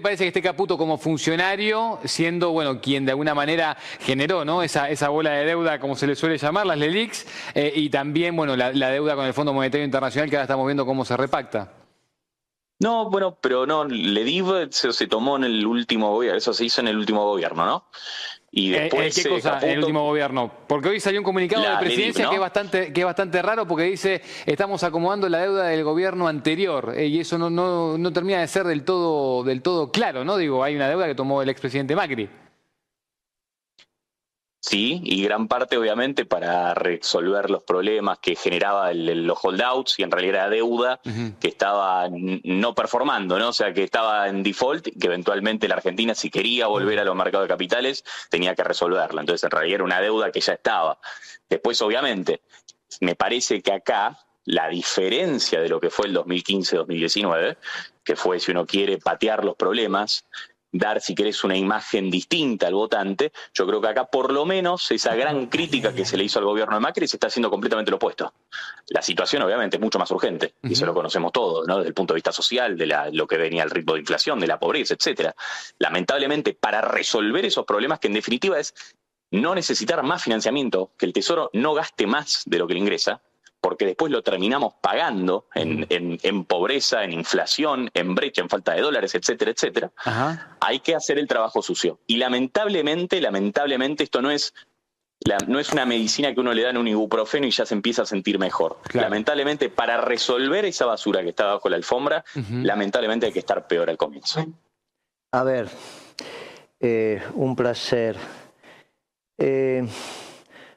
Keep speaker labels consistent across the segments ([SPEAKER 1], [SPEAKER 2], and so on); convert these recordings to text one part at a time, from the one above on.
[SPEAKER 1] parece que esté Caputo como funcionario, siendo bueno quien de alguna manera generó ¿no? esa, esa bola de deuda, como se le suele llamar, las LELIX, eh, y también bueno la, deuda con el Fondo Monetario Internacional, que ahora estamos viendo cómo se repacta?
[SPEAKER 2] No, bueno, pero no, se, se tomó en el último gobierno, eso se hizo en el último gobierno, ¿no?
[SPEAKER 1] Y eh, después, ¿Qué cosa en el último gobierno? Porque hoy salió un comunicado de presidencia que, es bastante, que es bastante raro porque dice estamos acomodando la deuda del gobierno anterior eh, y eso no, no, no termina de ser del todo, del todo claro, ¿no? Digo, hay una deuda que tomó el expresidente Macri.
[SPEAKER 2] Sí, y gran parte obviamente para resolver los problemas que generaba los holdouts y en realidad era deuda que estaba no performando, ¿no? O sea, que estaba en default y que eventualmente la Argentina si quería volver a los mercados de capitales tenía que resolverla. Entonces en realidad era una deuda que ya estaba. Después obviamente me parece que acá la diferencia de lo que fue el 2015-2019, que fue si uno quiere patear los problemas, dar, si querés, una imagen distinta al votante, yo creo que acá por lo menos esa gran crítica que se le hizo al gobierno de Macri se está haciendo completamente lo opuesto. La situación obviamente es mucho más urgente, y eso lo conocemos todos, ¿no? desde el punto de vista social, de la, lo que venía el ritmo de inflación, de la pobreza, etcétera. Lamentablemente, para resolver esos problemas, que en definitiva es no necesitar más financiamiento, que el Tesoro no gaste más de lo que le ingresa, porque después lo terminamos pagando en, en, pobreza, en inflación, en brecha, en falta de dólares, etcétera, etcétera, hay que hacer el trabajo sucio. Y lamentablemente, lamentablemente esto no es no es una medicina que uno le da en un ibuprofeno y ya se empieza a sentir mejor. Lamentablemente, para resolver esa basura que está bajo la alfombra, lamentablemente hay que estar peor al comienzo.
[SPEAKER 3] A ver, eh, un placer. Eh,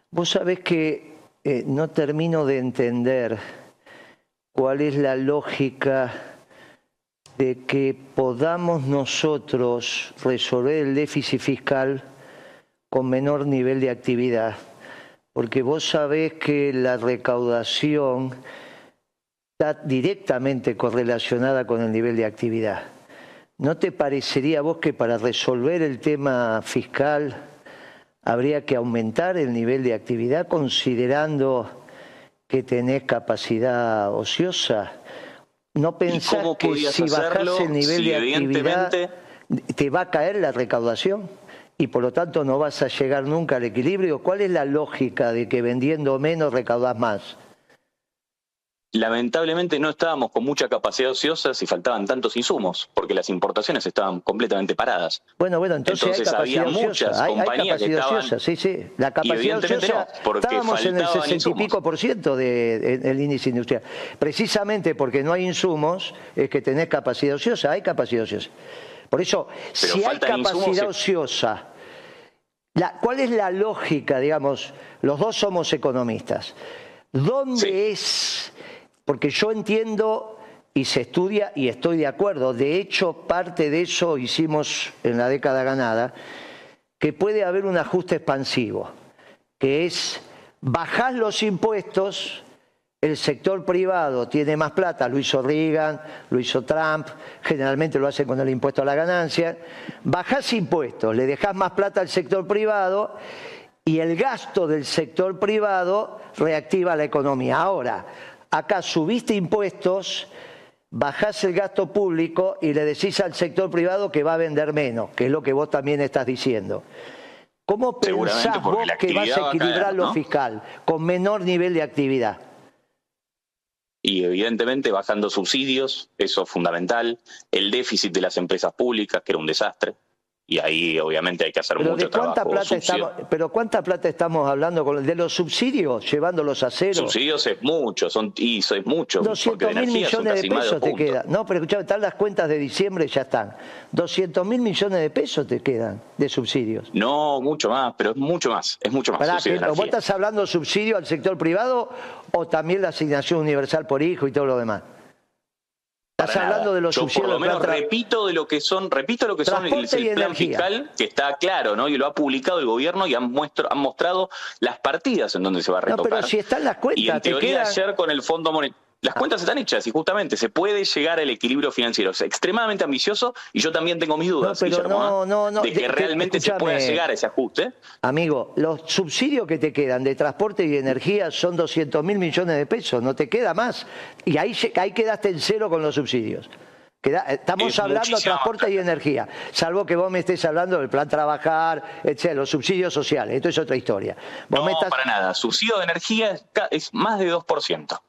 [SPEAKER 3] vos sabés que eh, no termino de entender cuál es la lógica de que podamos nosotros resolver el déficit fiscal con menor nivel de actividad. Porque vos sabés que la recaudación está directamente correlacionada con el nivel de actividad. ¿No te parecería a vos que para resolver el tema fiscal habría que aumentar el nivel de actividad considerando que tenés capacidad ociosa. No pensás que si bajás el nivel de actividad te va a caer la recaudación y por lo tanto no vas a llegar nunca al equilibrio. ¿Cuál es la lógica de que vendiendo menos recaudás más?
[SPEAKER 2] Lamentablemente no estábamos con mucha capacidad ociosa si faltaban tantos insumos, porque las importaciones estaban completamente paradas.
[SPEAKER 3] Bueno, bueno, entonces, había muchas compañías que estaban... Ociosa, sí, sí. La capacidad ociosa, estábamos en el 60 y pico por ciento del índice industrial. Precisamente porque no hay insumos es que tenés capacidad ociosa, hay capacidad ociosa. Por eso, si hay capacidad ociosa, ¿cuál es la lógica, digamos, los dos somos economistas? ¿Dónde es porque yo entiendo y se estudia y estoy de acuerdo, de hecho parte de eso hicimos en la década ganada, que puede haber un ajuste expansivo, que es bajar los impuestos, el sector privado tiene más plata, lo hizo Reagan, lo hizo Trump, generalmente lo hace con el impuesto a la ganancia, bajás impuestos, le dejás más plata al sector privado y el gasto del sector privado reactiva la economía. Ahora, Acá subiste impuestos, bajás el gasto público y le decís al sector privado que va a vender menos, que es lo que vos también estás diciendo. ¿Cómo pensás vos que vas a equilibrar lo fiscal con menor nivel de actividad?
[SPEAKER 2] Y evidentemente bajando subsidios, eso es fundamental, el déficit de las empresas públicas, que era un desastre, y ahí obviamente hay que hacer mucho trabajo
[SPEAKER 3] plata estamos, pero ¿cuánta plata estamos hablando con, de los subsidios, llevándolos a cero?
[SPEAKER 2] Subsidios es mucho, son, y eso es mucho.
[SPEAKER 3] 200 mil millones de pesos te quedan. No, pero escuchame, están las cuentas de diciembre, ya están. 200 mil millones de pesos te quedan de subsidios.
[SPEAKER 2] No, mucho más, pero es mucho más, es mucho más.
[SPEAKER 3] ¿Vos estás hablando subsidio al sector privado o también la asignación universal por hijo y todo lo demás?
[SPEAKER 2] Estás hablando de los Yo por lo menos repito de lo que son, repito lo que son el, plan fiscal, que está claro, ¿no? Y lo ha publicado el gobierno y han, han mostrado las partidas en donde se va a retocar.
[SPEAKER 3] No, pero si están las cuentas.
[SPEAKER 2] Y en teoría ayer con el Fondo Monetario las cuentas están hechas y justamente se puede llegar al equilibrio financiero. Es extremadamente ambicioso y yo también tengo mis dudas, ¿ah? de que realmente se pueda llegar a ese ajuste.
[SPEAKER 3] Amigo, los subsidios que te quedan de transporte y energía son 200 mil millones de pesos, no te queda más. Y ahí, ahí quedaste en cero con los subsidios. estamos hablando de transporte y energía, salvo que vos me estés hablando del plan trabajar, etcétera, los subsidios sociales. Esto es otra historia.
[SPEAKER 2] no, para nada. Subsidio de energía es más de 2%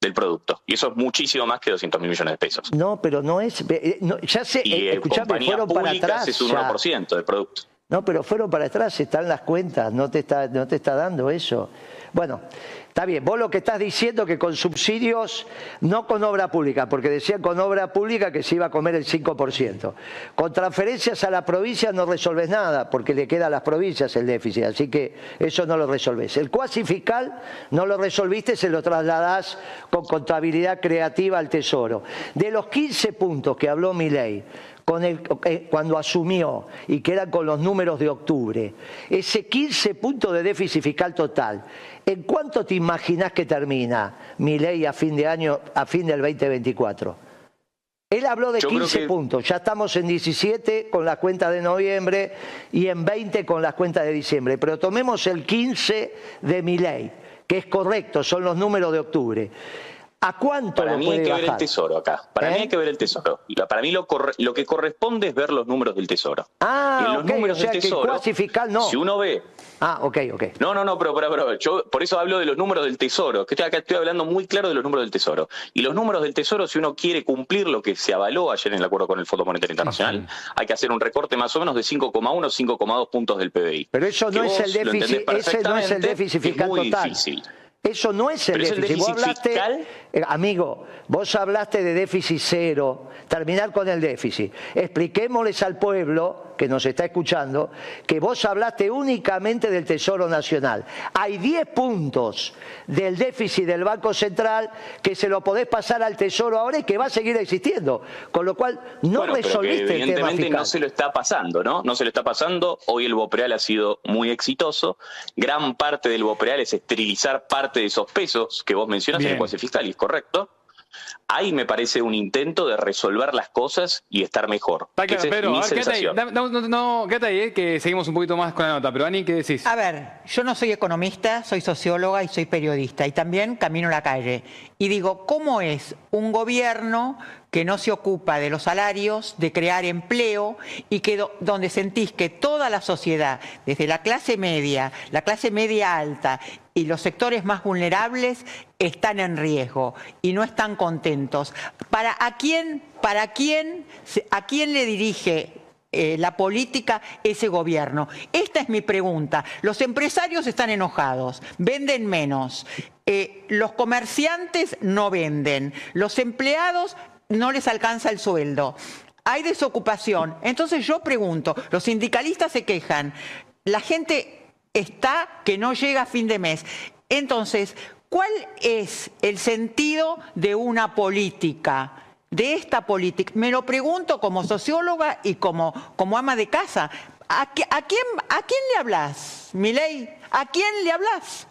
[SPEAKER 2] del producto. Y eso es muchísimo más que 200 mil millones de pesos.
[SPEAKER 3] No, pero no es. Eh, ya sé,
[SPEAKER 2] y, eh, fueron para atrás. Es un 1% del producto.
[SPEAKER 3] No, pero fueron para atrás, están las cuentas, no te está, no te está dando eso. Bueno, Está bien, vos lo que estás diciendo que con subsidios, no con obra pública, porque decían con obra pública que se iba a comer el 5%. Con transferencias a la provincia no resolves nada, porque le queda a las provincias el déficit, así que eso no lo resolves. El cuasi fiscal no lo resolviste, se lo trasladás con contabilidad creativa al Tesoro. De los 15 puntos que habló mi ley, eh, cuando asumió y que eran con los números de octubre, ese 15 puntos de déficit fiscal total, ¿en cuánto te imaginas que termina mi ley a fin de año, a fin del 2024? Él habló de 15 puntos, ya estamos en 17 con las cuentas de noviembre y en 20 con las cuentas de diciembre, pero tomemos el 15 de mi ley, que es correcto, son los números de octubre. ¿A cuánto
[SPEAKER 2] Para mí hay que ver el tesoro acá. Para mí ¿Eh? hay que ver el tesoro. Para mí lo, lo que corresponde es ver los números del tesoro.
[SPEAKER 3] Ah, y los números del tesoro, no.
[SPEAKER 2] Si uno ve.
[SPEAKER 3] Ah, ok, ok.
[SPEAKER 2] No, no, no, pero, pero, yo por eso hablo de los números del tesoro. Que estoy acá estoy hablando muy claro de los números del tesoro. Y los números del tesoro, si uno quiere cumplir lo que se avaló ayer en el acuerdo con el Fondo Monetario Internacional, hay que hacer un recorte más o menos de 5,1 5,2 puntos del PBI.
[SPEAKER 3] Pero eso no es el déficit, ese no es el déficit fiscal
[SPEAKER 2] muy
[SPEAKER 3] total.
[SPEAKER 2] Difícil.
[SPEAKER 3] Eso no es el déficit. vos hablaste, eh, amigo, vos hablaste de déficit cero, terminar con el déficit. Expliquémosles al pueblo que nos está escuchando que vos hablaste únicamente del Tesoro Nacional. Hay 10 puntos del déficit del Banco Central que se lo podés pasar al Tesoro ahora y que va a seguir existiendo. Con lo cual no resolviste
[SPEAKER 2] el
[SPEAKER 3] tema
[SPEAKER 2] fiscal. no se lo está pasando, ¿no? No se lo está pasando. Hoy el Bopreal ha sido muy exitoso. Gran parte del Bopreal es esterilizar parte de esos pesos que vos mencionas en el cuasi fiscal, y es correcto ahí me parece un intento de resolver las cosas y estar mejor.
[SPEAKER 1] Está claro, pero, No, no, no, quédate ahí, eh, que seguimos un poquito más con la nota. Pero, Ani, ¿qué decís?
[SPEAKER 4] A ver, yo no soy economista, soy socióloga y soy periodista. Y también camino la calle. Y digo, ¿cómo es un gobierno que no se ocupa de los salarios, de crear empleo y que donde sentís que toda la sociedad, desde la clase media, la clase media alta y los sectores más vulnerables están en riesgo y no están contentos. ¿Para a quién, para quién, a quién le dirige eh, la política ese gobierno? Esta es mi pregunta. Los empresarios están enojados, venden menos, eh, los comerciantes no venden, los empleados no les alcanza el sueldo. Hay desocupación. Entonces yo pregunto, los sindicalistas se quejan, la gente está que no llega a fin de mes. Entonces, ¿cuál es el sentido de una política? De esta política. Me lo pregunto como socióloga y como, como ama de casa. ¿A, quién, ¿A quién le hablas, Milei? ¿A quién le hablas?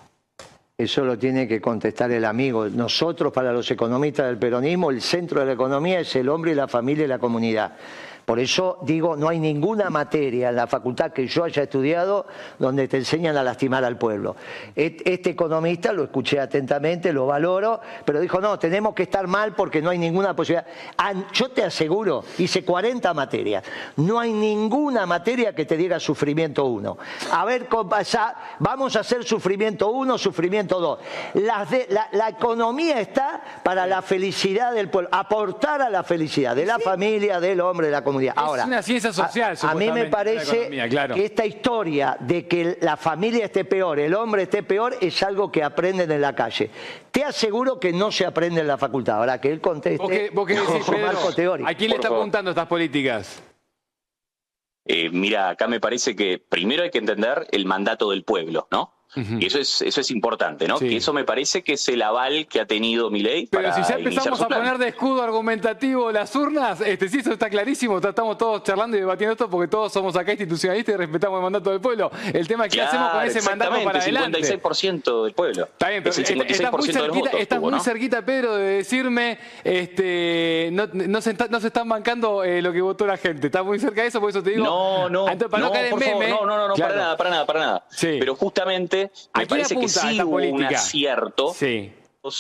[SPEAKER 3] Eso lo tiene que contestar el amigo. Nosotros, para los economistas del peronismo, el centro de la economía es el hombre la familia y la comunidad. Por eso digo, no hay ninguna materia en la facultad que yo haya estudiado donde te enseñan a lastimar al pueblo. Este economista lo escuché atentamente, lo valoro, pero dijo, no, tenemos que estar mal porque no hay ninguna posibilidad. Yo te aseguro, hice 40 materias, no hay ninguna materia que te diga sufrimiento 1. A ver, vamos a hacer sufrimiento 1, sufrimiento 2. La, la, economía está para la felicidad del pueblo, aportar a la felicidad de la familia, del hombre, de la comunidad
[SPEAKER 1] es una ciencia social.
[SPEAKER 3] A, mí me parece que esta historia de que la familia esté peor, el hombre esté peor, es algo que aprenden en la calle. Te aseguro que no se aprende en la facultad. Ahora que él conteste
[SPEAKER 1] ¿Vos teórico. ¿A quién le está apuntando estas políticas?
[SPEAKER 2] Eh, mira, acá me parece que primero hay que entender el mandato del pueblo, ¿no? Y eso es, eso es importante, ¿no? Que eso me parece que es el aval que ha tenido mi ley.
[SPEAKER 1] Pero si ya empezamos a poner de escudo argumentativo las urnas, este sí, eso está clarísimo. Estamos todos charlando y debatiendo esto porque todos somos acá institucionalistas y respetamos el mandato del pueblo. El tema es qué hacemos con ese mandato para adelante.
[SPEAKER 2] El 56% del pueblo.
[SPEAKER 1] Está bien, pero estás muy cerquita, estás muy cerquita, Pedro, de decirme este, no, no, se, no se están bancando eh, lo que votó la gente. Estás muy cerca de eso, por eso te digo.
[SPEAKER 2] No, no. para no, caer en meme, no, no, no, para nada, para nada, para nada. Pero justamente me parece que sí hubo un acierto. Sí.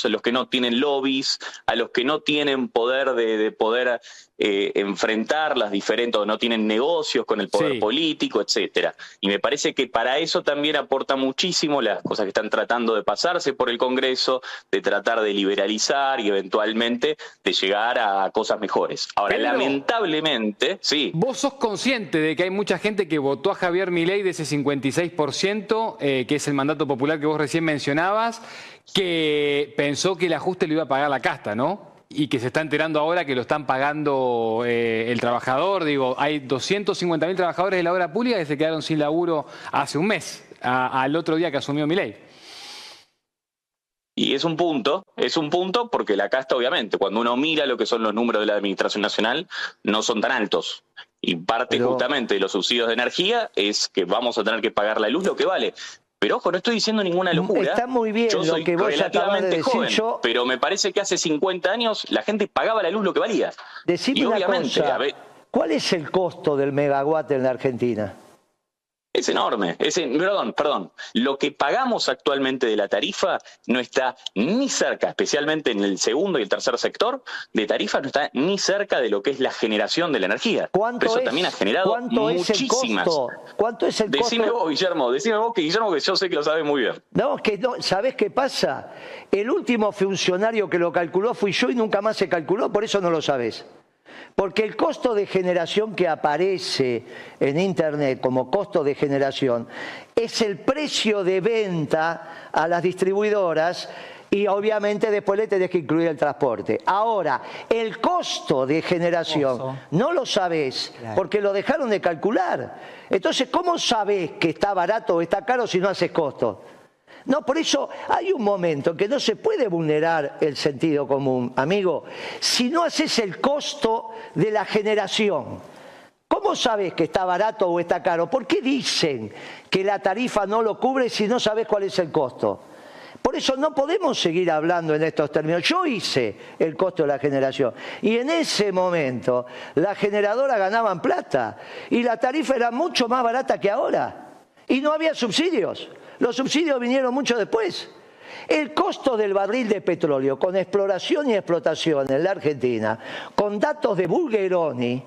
[SPEAKER 2] a los que no tienen lobbies, a los que no tienen poder de, poder eh, enfrentar las diferentes, o no tienen negocios con el poder político, etcétera. Y me parece que para eso también aporta muchísimo las cosas que están tratando de pasarse por el Congreso, de tratar de liberalizar y eventualmente de llegar a cosas mejores. Ahora, lamentablemente, sí.
[SPEAKER 1] Vos sos consciente de que hay mucha gente que votó a Javier Milei de ese 56%, eh, que es el mandato popular que vos recién mencionabas, que pensó que el ajuste lo iba a pagar la casta, ¿no? Y que se está enterando ahora que lo están pagando eh, el trabajador. Digo, hay 250.000 trabajadores de la obra pública que se quedaron sin laburo hace un mes, al otro día que asumió mi ley.
[SPEAKER 2] Y es un punto, es un punto porque la casta, obviamente, cuando uno mira lo que son los números de la Administración Nacional, no son tan altos. Y parte justamente de los subsidios de energía es que vamos a tener que pagar la luz lo que vale. Pero ojo, no estoy diciendo ninguna locura.
[SPEAKER 3] Está muy bien
[SPEAKER 2] yo
[SPEAKER 3] lo que vos relativamente joven,
[SPEAKER 2] pero me parece que hace 50 años la gente pagaba la luz lo que valía.
[SPEAKER 3] Decime una cosa, ¿cuál es el costo del megawatt en la Argentina?
[SPEAKER 2] Es enorme. Es, perdón, perdón. Lo que pagamos actualmente de la tarifa no está ni cerca, especialmente en el segundo y el tercer sector de tarifa, no está ni cerca de lo que es la generación de la energía.
[SPEAKER 3] ¿Cuánto
[SPEAKER 2] eso
[SPEAKER 3] es,
[SPEAKER 2] también ha generado
[SPEAKER 3] ¿cuánto
[SPEAKER 2] muchísimas.
[SPEAKER 3] Es el costo? ¿Cuánto es el
[SPEAKER 2] decime vos, Guillermo, decime vos que Guillermo, que yo sé que lo sabes muy bien.
[SPEAKER 3] No, que no, ¿sabés qué pasa? El último funcionario que lo calculó fui yo y nunca más se calculó, por eso no lo sabes. Porque el costo de generación que aparece en Internet como costo de generación es el precio de venta a las distribuidoras y obviamente después le tenés que incluir el transporte. Ahora, el costo de generación no lo sabés porque lo dejaron de calcular. Entonces, ¿cómo sabés que está barato o está caro si no haces costo? No, por eso hay un momento en que no se puede vulnerar el sentido común, amigo. Si no haces el costo de la generación, ¿cómo sabes que está barato o está caro? ¿Por qué dicen que la tarifa no lo cubre si no sabes cuál es el costo? Por eso no podemos seguir hablando en estos términos. Yo hice el costo de la generación y en ese momento la generadora ganaban plata y la tarifa era mucho más barata que ahora y no había subsidios. Los subsidios vinieron mucho después. El costo del barril de petróleo con exploración y explotación en la Argentina, con datos de Bulgeroni,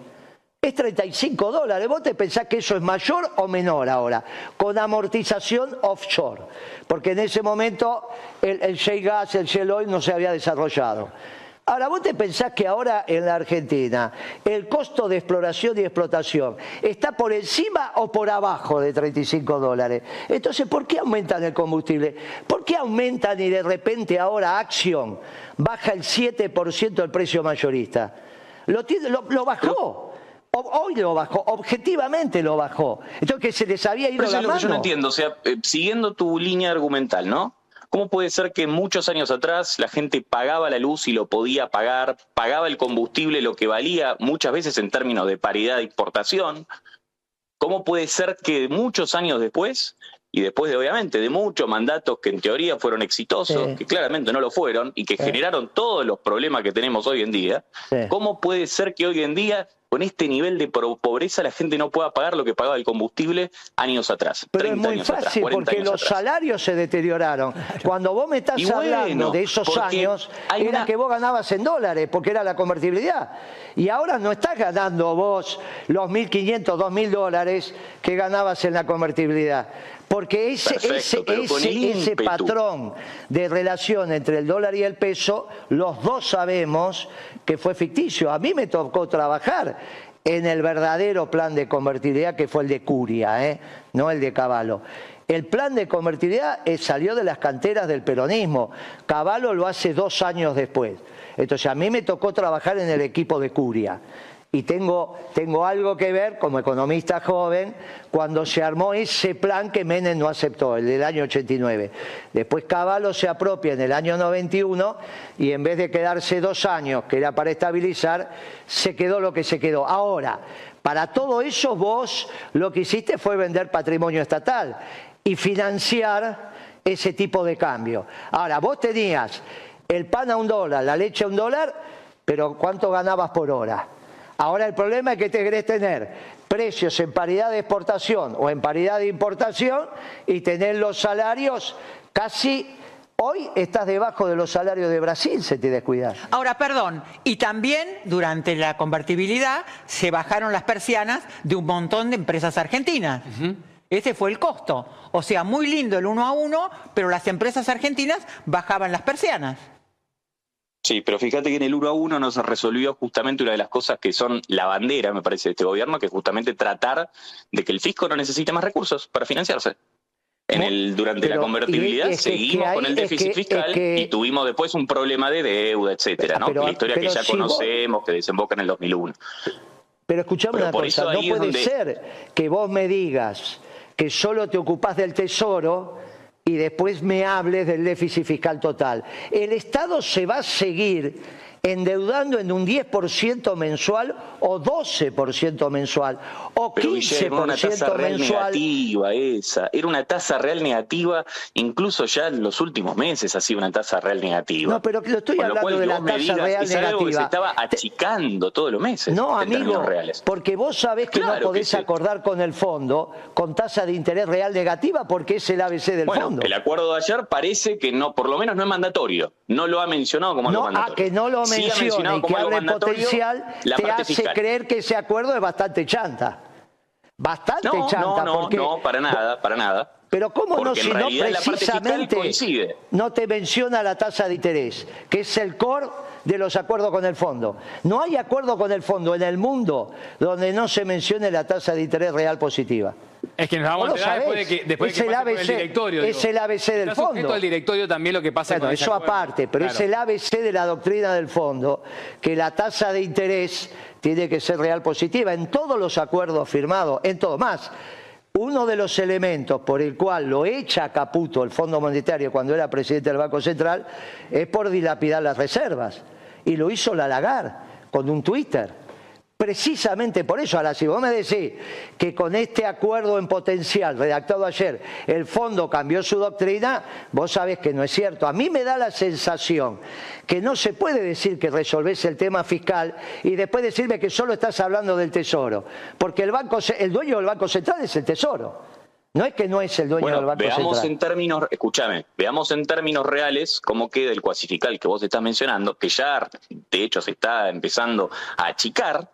[SPEAKER 3] es 35 dólares. ¿Vos te pensás que eso es mayor o menor ahora? Con amortización offshore. Porque en ese momento el, el shale gas, el shale oil no se había desarrollado. Ahora, ¿vos te pensás que ahora en la Argentina el costo de exploración y explotación está por encima o por abajo de 35 dólares? Entonces, ¿por qué aumentan el combustible? ¿Por qué aumentan y de repente ahora Acción baja el 7% el precio mayorista? Lo, lo, bajó. Hoy lo bajó, objetivamente lo bajó. Entonces, que se les había ido
[SPEAKER 2] Pero
[SPEAKER 3] la
[SPEAKER 2] Yo no entiendo, o sea, eh, siguiendo tu línea argumental, ¿no? ¿Cómo puede ser que muchos años atrás la gente pagaba la luz y lo podía pagar, pagaba el combustible lo que valía muchas veces en términos de paridad de importación? ¿Cómo puede ser que muchos años después, y después de obviamente de muchos mandatos que en teoría fueron exitosos, que claramente no lo fueron y que generaron todos los problemas que tenemos hoy en día, ¿cómo puede ser que hoy en día con este nivel de pobreza la gente no pueda pagar lo que pagaba el combustible años atrás.
[SPEAKER 3] Pero es muy fácil porque los salarios se deterioraron. Cuando vos me estás hablando de esos años, era que vos ganabas en dólares porque era la convertibilidad. Y ahora no estás ganando vos los 1.500, 2.000 dólares que ganabas en la convertibilidad. Porque ese, ese, ese, patrón de relación entre el dólar y el peso, los dos sabemos que fue ficticio. A mí me tocó trabajar en el verdadero plan de convertibilidad que fue el de Curia, ¿eh? no el de Caballo. El plan de convertibilidad eh, salió de las canteras del peronismo. Caballo lo hace dos años después. Entonces a mí me tocó trabajar en el equipo de Curia y tengo, tengo algo que ver como economista joven cuando se armó ese plan que Menem no aceptó, el del año 89. Después Caballo se apropia en el año 91 y en vez de quedarse dos años, que era para estabilizar, se quedó lo que se quedó. Ahora, para todo eso vos lo que hiciste fue vender patrimonio estatal y financiar ese tipo de cambio. Ahora, vos tenías el pan a un dólar, la leche a un dólar, pero ¿cuánto ganabas por hora? Ahora el problema es que te querés tener precios en paridad de exportación o en paridad de importación y tener los salarios casi Hoy estás debajo de los salarios de Brasil, se te descuida.
[SPEAKER 4] Ahora, perdón, y también durante la convertibilidad se bajaron las persianas de un montón de empresas argentinas. Ese fue el costo. O sea, muy lindo el uno a uno, pero las empresas argentinas bajaban las persianas.
[SPEAKER 2] Sí, pero fíjate que en el uno a uno no se resolvió justamente una de las cosas que son la bandera, me parece, de este gobierno, que es justamente tratar de que el fisco no necesite más recursos para financiarse. En el, durante la convertibilidad seguimos con el déficit fiscal y tuvimos después un problema de deuda, etcétera, ¿no? la historia que ya conocemos, que desemboca en el 2001.
[SPEAKER 3] Pero escuchame una cosa, no puede ser que vos me digas que solo te ocupás del tesoro y después me hables del déficit fiscal total. El Estado se va a seguir endeudando en un 10% mensual o 12% mensual o 15%
[SPEAKER 2] era una tasa real negativa esa, era una tasa real negativa, incluso ya en los últimos meses ha sido una tasa real negativa.
[SPEAKER 3] No, pero lo estoy hablando de la tasa real negativa.
[SPEAKER 2] se estaba achicando todos los meses.
[SPEAKER 3] No, amigo, porque vos sabés que no podés acordar con el fondo con tasa de interés real negativa porque es el ABC del fondo.
[SPEAKER 2] El acuerdo de ayer parece que no, por lo menos no es mandatorio. No lo ha mencionado como no, mandatorio.
[SPEAKER 3] Ah, que no lo menciona y que hable potencial te hace creer que ese acuerdo es bastante chanta. Bastante chanta.
[SPEAKER 2] No,
[SPEAKER 3] porque...
[SPEAKER 2] no, para nada, para nada.
[SPEAKER 3] Pero ¿cómo no si no precisamente no te menciona la tasa de interés, que es el core de los acuerdos con el fondo? No hay acuerdo con el fondo en el mundo donde no se mencione la tasa de interés real positiva.
[SPEAKER 1] Es que nos vamos a enterar después de que, después
[SPEAKER 3] es, el ABC, el directorio. Es el ABC del fondo.
[SPEAKER 1] al directorio también lo que pasa
[SPEAKER 3] bueno, eso aparte, pero es el ABC de la doctrina del fondo, que la tasa de interés tiene que ser real positiva en todos los acuerdos firmados, en todo más. Uno de los elementos por el cual lo echa Caputo el Fondo Monetario cuando era presidente del Banco Central es por dilapidar las reservas. Y lo hizo la Lagar con un Twitter. Precisamente por eso, ahora si vos me decís que con este acuerdo en potencial redactado ayer el fondo cambió su doctrina, vos sabés que no es cierto. A mí me da la sensación que no se puede decir que resolvés el tema fiscal y después decirme que solo estás hablando del tesoro, porque el, banco, el dueño del Banco Central es el tesoro. No es que no es el dueño del Banco
[SPEAKER 2] veamos en términos, escúchame, veamos en términos reales cómo queda el cuasifical que vos estás mencionando, que ya de hecho se está empezando a achicar,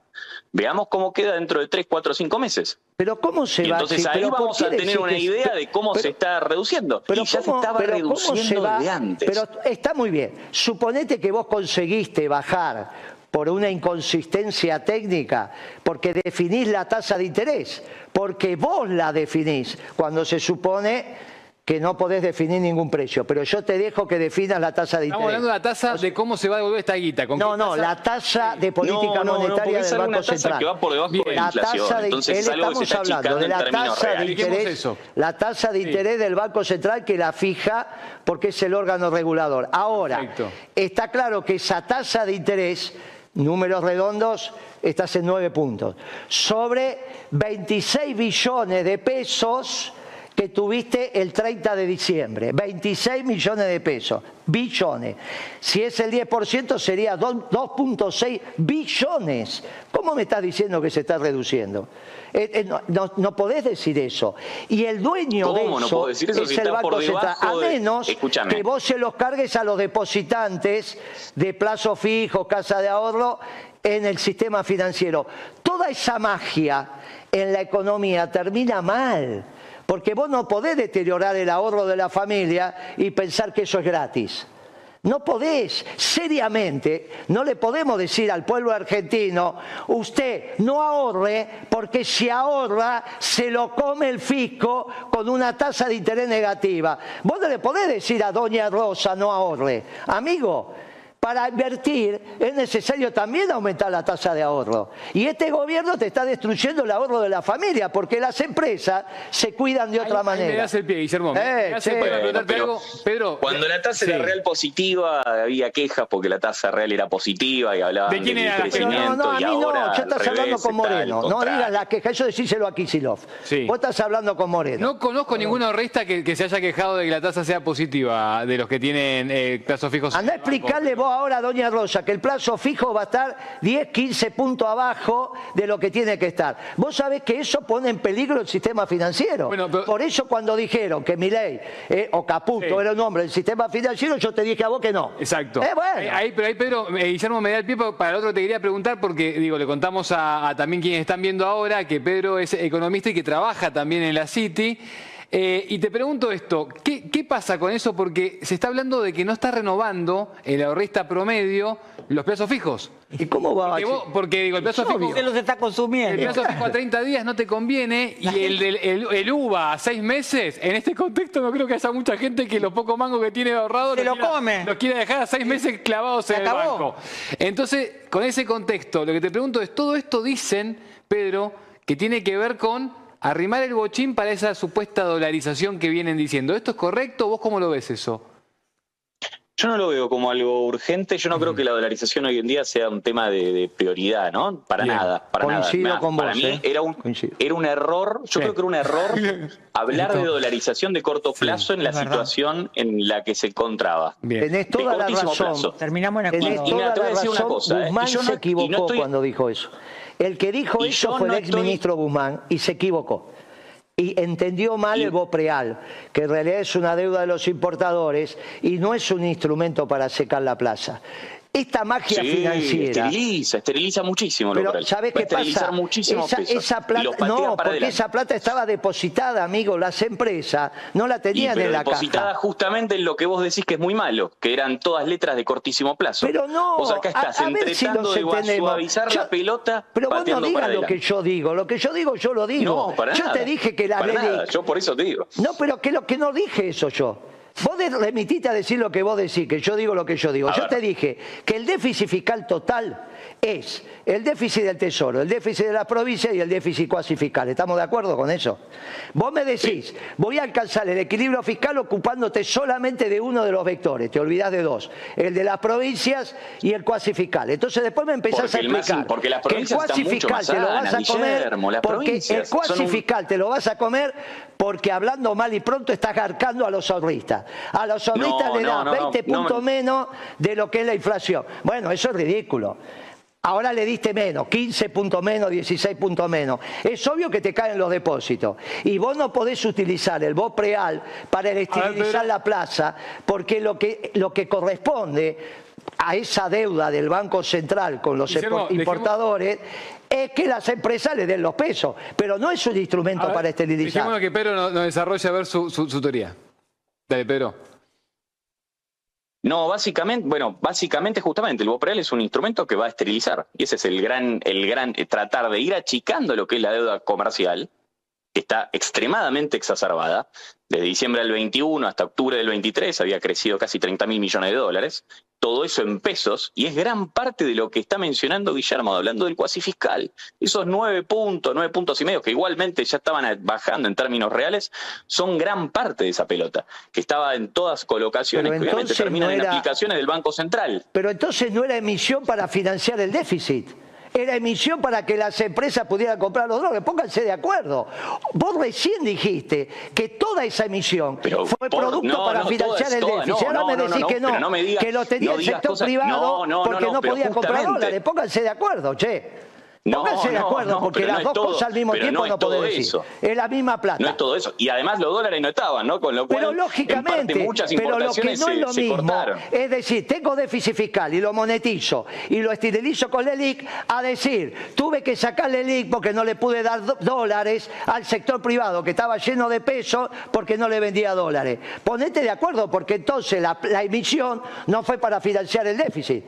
[SPEAKER 2] Veamos cómo queda dentro de 3, 4, 5 meses.
[SPEAKER 3] Pero ¿cómo se va?
[SPEAKER 2] Entonces ahí vamos a tener una idea de cómo se está reduciendo. Pero y ya se estaba reduciendo desde antes.
[SPEAKER 3] Pero está muy bien. Suponete que vos conseguiste bajar por una inconsistencia técnica, porque definís la tasa de interés, porque vos la definís, cuando se supone que no podés definir ningún precio, pero yo te dejo que definas la tasa de interés.
[SPEAKER 1] Estamos hablando de la tasa de cómo se va a devolver esta guita.
[SPEAKER 3] no, no, la tasa de política monetaria del Banco Central.
[SPEAKER 2] Que va por debajo de la, tasa de
[SPEAKER 3] Entonces, estamos hablando de la tasa de interés, la tasa de interés del Banco Central que la fija porque es el órgano regulador. Ahora, está claro que esa tasa de interés, números redondos, estás en nueve puntos, sobre 26 billones de pesos que tuviste el 30 de diciembre, 26 millones de pesos, billones. Si es el 10% sería 2.6 billones. ¿Cómo me estás diciendo que se está reduciendo? Eh, eh, no, podés decir eso. Y el dueño de eso, es el Banco Central, a menos que vos se los cargues a los depositantes de plazo fijo, casa de ahorro, en el sistema financiero. Toda esa magia en la economía termina mal porque vos no podés deteriorar el ahorro de la familia y pensar que eso es gratis. No podés, seriamente, no le podemos decir al pueblo argentino, usted no ahorre porque si ahorra se lo come el fisco con una tasa de interés negativa. Vos no le podés decir a doña Rosa no ahorre. Amigo, para invertir es necesario también aumentar la tasa de ahorro. Y este gobierno te está destruyendo el ahorro de la familia, porque las empresas se cuidan de otra manera.
[SPEAKER 1] me das el pie, Guillermo.
[SPEAKER 2] Eh, Pedro, cuando la tasa era real positiva, había quejas porque la tasa real era positiva y hablaban ¿De, quién era crecimiento.
[SPEAKER 3] No, no, a mí no, ya estás hablando con Moreno. No digas la queja, eso decíselo a Kisilov. Vos estás hablando con Moreno.
[SPEAKER 1] No conozco ninguna ahorrista que, se haya quejado de que la tasa sea positiva de los que tienen eh, plazos fijos.
[SPEAKER 3] Anda a explicarle vos ahora, doña Rosa, que el plazo fijo va a estar 10, 15 puntos abajo de lo que tiene que estar. Vos sabés que eso pone en peligro el sistema financiero. Por eso cuando dijeron que Milei eh, o Caputo era un hombre del sistema financiero, yo te dije a vos que no.
[SPEAKER 1] Exacto. Eh, bueno. ahí, pero ahí, Pedro, eh, Guillermo me da el pie para el otro te quería preguntar, porque digo, le contamos a, a también quienes están viendo ahora que Pedro es economista y que trabaja también en la City. Eh, y te pregunto esto, ¿qué, pasa con eso? Porque se está hablando de que no está renovando el ahorrista promedio los plazos fijos.
[SPEAKER 3] ¿Y cómo va?
[SPEAKER 1] Porque, porque digo, el plazo fijo...
[SPEAKER 4] Usted los está consumiendo.
[SPEAKER 1] El plazo fijo a 30 días no te conviene y el, el, UVA a 6 meses, en este contexto no creo que haya mucha gente que los pocos mangos que tiene ahorrado...
[SPEAKER 4] Se lo come.
[SPEAKER 1] Los quiere dejar a 6 meses clavados en el banco. Entonces, con ese contexto, lo que te pregunto es, todo esto dicen, Pedro, que tiene que ver con arrimar el bochín para esa supuesta dolarización que vienen diciendo. ¿Esto es correcto? ¿Vos cómo lo ves eso?
[SPEAKER 2] Yo no lo veo como algo urgente. Yo no creo que la dolarización hoy en día sea un tema de, prioridad, ¿no? Para nada. Para
[SPEAKER 3] Coincido con
[SPEAKER 2] para
[SPEAKER 3] mí
[SPEAKER 2] ¿eh? era, un, era un error. Yo creo que era un error hablar de dolarización de corto plazo en la situación en la que se encontraba.
[SPEAKER 3] Tenés toda la razón.
[SPEAKER 4] Terminamos en
[SPEAKER 3] acuerdo. Tenés toda la razón. Una cosa, ¿eh? Se equivocó cuando dijo eso. El que dijo eso fue el ex ministro Guzmán y se equivocó. Y entendió mal el BOPREAL, que en realidad es una deuda de los importadores y no es un instrumento para secar la plaza. Esta magia financiera.
[SPEAKER 2] Esteriliza, esteriliza muchísimo.
[SPEAKER 3] Pero ¿sabes qué pasa?
[SPEAKER 2] Muchísimo
[SPEAKER 3] esa, plata, no, porque esa plata estaba depositada, amigo. Las empresas no la tenían en la
[SPEAKER 2] depositada justamente en lo que vos decís que es muy malo, que eran todas letras de cortísimo plazo.
[SPEAKER 3] Pero no.
[SPEAKER 2] O sea, acá estás a, de suavizar la pelota.
[SPEAKER 3] Pero vos no digas lo que yo digo. Lo que yo digo, yo lo digo.
[SPEAKER 2] No, para
[SPEAKER 3] yo te dije que la
[SPEAKER 2] ley. Yo por eso te digo.
[SPEAKER 3] No, pero que lo que no dije eso yo. Vos remitiste a decir lo que vos decís, que yo digo lo que yo digo. yo te dije que el déficit fiscal total es el déficit del Tesoro, el déficit de las provincias y el déficit cuasi fiscal. ¿Estamos de acuerdo con eso? Vos me decís, voy a alcanzar el equilibrio fiscal ocupándote solamente de uno de los vectores, te olvidás de dos, el de las provincias y el cuasi fiscal. Entonces después me empezás a explicar
[SPEAKER 2] porque las que el
[SPEAKER 3] cuasi fiscal te lo vas a comer, porque el cuasi fiscal te lo vas a comer porque hablando mal y pronto estás garcando a los ahorristas. A los ahorristas le das 20 puntos menos de lo que es la inflación. Bueno, eso es ridículo. Ahora le diste menos, 15 puntos menos, 16 puntos menos. Es obvio que te caen los depósitos. Y vos no podés utilizar el BOP real para esterilizar la plaza, porque lo que, lo que corresponde a esa deuda del Banco Central con los importadores es que las empresas le den los pesos, pero no es un instrumento para esterilizar.
[SPEAKER 1] Dejémonos que Pedro nos, desarrolle a ver su, su teoría. Dale, Pedro.
[SPEAKER 2] No, básicamente, bueno, básicamente justamente el BOPREAL es un instrumento que va a esterilizar. Y ese es el gran, el gran, eh, tratar de ir achicando lo que es la deuda comercial, que está extremadamente exacerbada, desde diciembre del 21 hasta octubre del 23 había crecido casi 30 mil millones de dólares, todo eso en pesos, y es gran parte de lo que está mencionando Guillermo, hablando del cuasi fiscal. Esos nueve puntos, nueve puntos y medio, que igualmente ya estaban bajando en términos reales, son gran parte de esa pelota, que estaba en todas colocaciones, que obviamente terminan en aplicaciones del Banco Central.
[SPEAKER 3] Pero entonces no era emisión para financiar el déficit era emisión para que las empresas pudieran comprar los dólares. Pónganse de acuerdo. Vos recién dijiste que toda esa emisión fue producto para financiar el déficit. Ahora me decís que no, que lo tenía el sector privado porque no, podía comprar dólares. Pónganse de acuerdo, che. Pónganse de acuerdo, porque las dos cosas al mismo tiempo no, podés decir. Eso. Es la misma plata.
[SPEAKER 2] No es todo eso. Y además los dólares no estaban, ¿no? Con lo cual,
[SPEAKER 3] pero lógicamente, muchas pero lo que no es lo mismo, es decir, tengo déficit fiscal y lo monetizo y lo esterilizo con el LELIC, a decir, tuve que sacarle el LELIC porque no le pude dar dólares al sector privado que estaba lleno de pesos porque no le vendía dólares. Ponete de acuerdo, porque entonces la emisión no fue para financiar el déficit.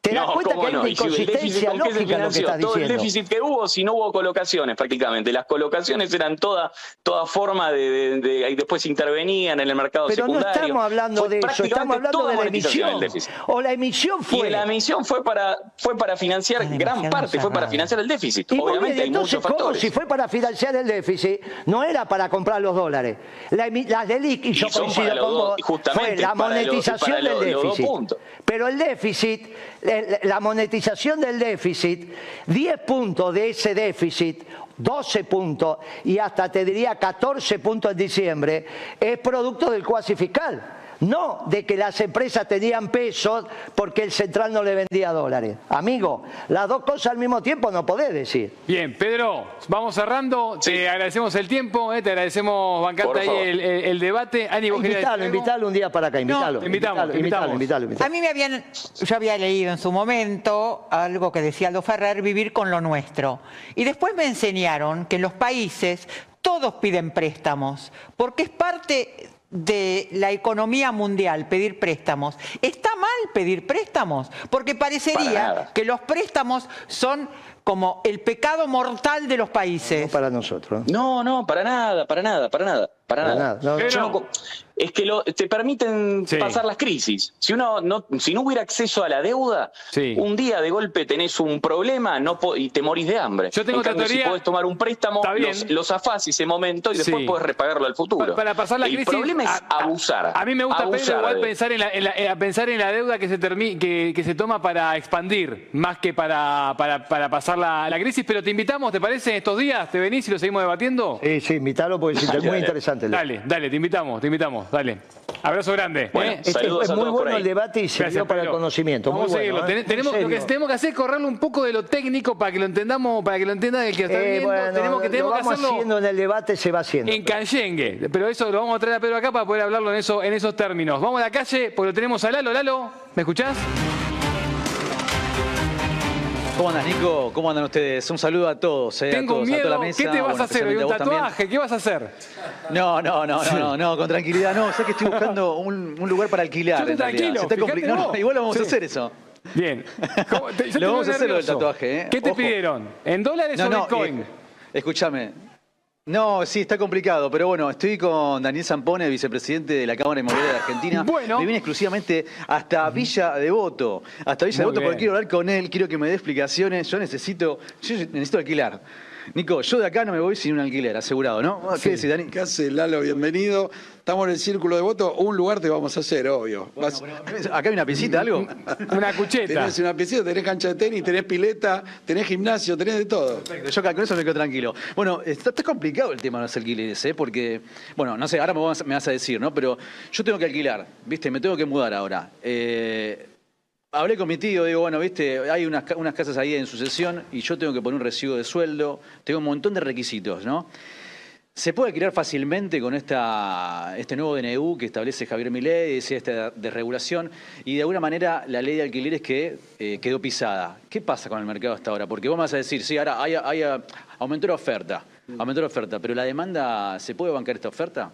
[SPEAKER 3] ¿Te das cuenta que hay una inconsistencia lógica en lo que estás
[SPEAKER 2] Todo el déficit que hubo si no hubo colocaciones prácticamente. Las colocaciones eran toda, toda forma de, de, y después intervenían en el mercado
[SPEAKER 3] Pero
[SPEAKER 2] secundario.
[SPEAKER 3] Pero no estamos hablando de eso, estamos hablando de la emisión. O la emisión fue...
[SPEAKER 2] Y la emisión fue para, fue para financiar, gran parte fue para financiar el déficit. Obviamente hay muchos factores.
[SPEAKER 3] si fue para financiar el déficit, no era para comprar los dólares. La, las DELIC, y yo coincido con vos, fue la monetización del déficit. Pero el déficit la monetización del déficit, 10 puntos de ese déficit, 12 puntos y hasta te diría 14 puntos en diciembre, es producto del cuasi fiscal. No de que las empresas tenían pesos porque el central no le vendía dólares. Amigo, las dos cosas al mismo tiempo no podés decir.
[SPEAKER 1] Bien, Pedro, vamos cerrando. Te agradecemos el tiempo, eh, te agradecemos bancarte ahí el, debate.
[SPEAKER 3] Ani, invitalo, invitalo un día para acá, invitalo.
[SPEAKER 1] invitamos, invitalo, invitalo,
[SPEAKER 4] A mí me habían, yo había leído en su momento algo que decía Aldo Ferrer, vivir con lo nuestro. Y después me enseñaron que en los países todos piden préstamos, porque es parte de la economía mundial pedir préstamos. ¿Está mal pedir préstamos? Porque parecería que los préstamos son como el pecado mortal de los países.
[SPEAKER 3] No para nosotros.
[SPEAKER 2] No, no, para nada, para nada, para nada. Para, nada. Es que te permiten pasar las crisis. Si uno no, si no hubiera acceso a la deuda, un día de golpe tenés un problema no y te morís de hambre.
[SPEAKER 1] Yo tengo en
[SPEAKER 2] Si podés tomar un préstamo, los, los afás ese momento y después podés repagarlo al futuro.
[SPEAKER 1] Para, pasar la
[SPEAKER 2] El problema es abusar.
[SPEAKER 1] A, mí me gusta igual pensar en la, pensar en la deuda que se que, que, se toma para expandir, más que para, para, para pasar la, crisis. Pero te invitamos, ¿te parece? Estos días, ¿te venís y lo seguimos debatiendo?
[SPEAKER 3] Sí, sí, invítalo porque es muy interesante.
[SPEAKER 1] Dale, dale, te invitamos, te invitamos, dale. Abrazo grande.
[SPEAKER 3] ¿eh? Este es muy bueno el debate y sirvió para el conocimiento.
[SPEAKER 1] Vamos a seguirlo. ¿eh? tenemos, lo que tenemos que hacer es correrle un poco de lo técnico para que lo entendamos, para que lo entienda el que está eh, viendo. tenemos que, tenemos
[SPEAKER 3] lo vamos haciendo en el debate, se va haciendo.
[SPEAKER 1] En canyengue. Pero eso lo vamos a traer a Pedro acá para poder hablarlo en, eso, en esos términos. Vamos a la calle, porque lo tenemos a Lalo. Lalo, ¿me escuchás?
[SPEAKER 5] ¿Cómo andan, Nico? ¿Cómo andan ustedes? Un saludo a todos,
[SPEAKER 1] eh, Tengo a todos, miedo. A toda la mesa. ¿Qué te vas a hacer? ¿Un tatuaje? ¿Qué vas a hacer?
[SPEAKER 5] No, no, no, no, no, con tranquilidad. No, sé que estoy buscando un, lugar para alquilar.
[SPEAKER 1] Yo tranquilo.
[SPEAKER 5] Se está no, igual lo vamos a hacer eso.
[SPEAKER 1] Bien.
[SPEAKER 5] lo vamos a hacer lo del tatuaje. ¿eh?
[SPEAKER 1] ¿Qué te pidieron? ¿En dólares o en Bitcoin? Eh,
[SPEAKER 5] escúchame, no, sí, está complicado, pero bueno, estoy con Daniel Zampone, vicepresidente de la Cámara Inmobiliaria de Argentina. Bueno. Me viene exclusivamente hasta Villa Devoto. Hasta Villa Devoto porque quiero hablar con él, quiero que me dé explicaciones. Yo necesito, yo necesito alquilar. Nico, yo de acá no me voy sin un alquiler, asegurado, ¿no?
[SPEAKER 6] ¿Qué decís, Dani? ¿Qué hace, Lalo? Bienvenido. Estamos en el círculo de voto. Un lugar te vamos a hacer, obvio.
[SPEAKER 5] ¿Acá hay una piscita, algo?
[SPEAKER 1] una cucheta.
[SPEAKER 6] Tenés una piscita, tenés cancha de tenis, tenés pileta, tenés gimnasio, tenés de todo.
[SPEAKER 5] Perfecto. Yo con eso me quedo tranquilo. Bueno, está, complicado el tema de los alquileres, ¿eh? Porque, bueno, no sé, ahora me vas, me vas a decir, ¿no? Pero yo tengo que alquilar, ¿viste? Me tengo que mudar ahora. Eh hablé con mi tío, digo, bueno, viste, hay unas, unas casas ahí en sucesión y yo tengo que poner un recibo de sueldo, tengo un montón de requisitos, ¿no? ¿Se puede alquilar fácilmente con esta, este nuevo DNU que establece Javier Milei, esta desregulación? Y de alguna manera la ley de alquileres que eh, quedó pisada. ¿Qué pasa con el mercado hasta ahora? Porque vos vas a decir, sí, ahora hay, hay, aumentó la oferta, aumentó la oferta, pero la demanda, ¿se puede bancar esta oferta?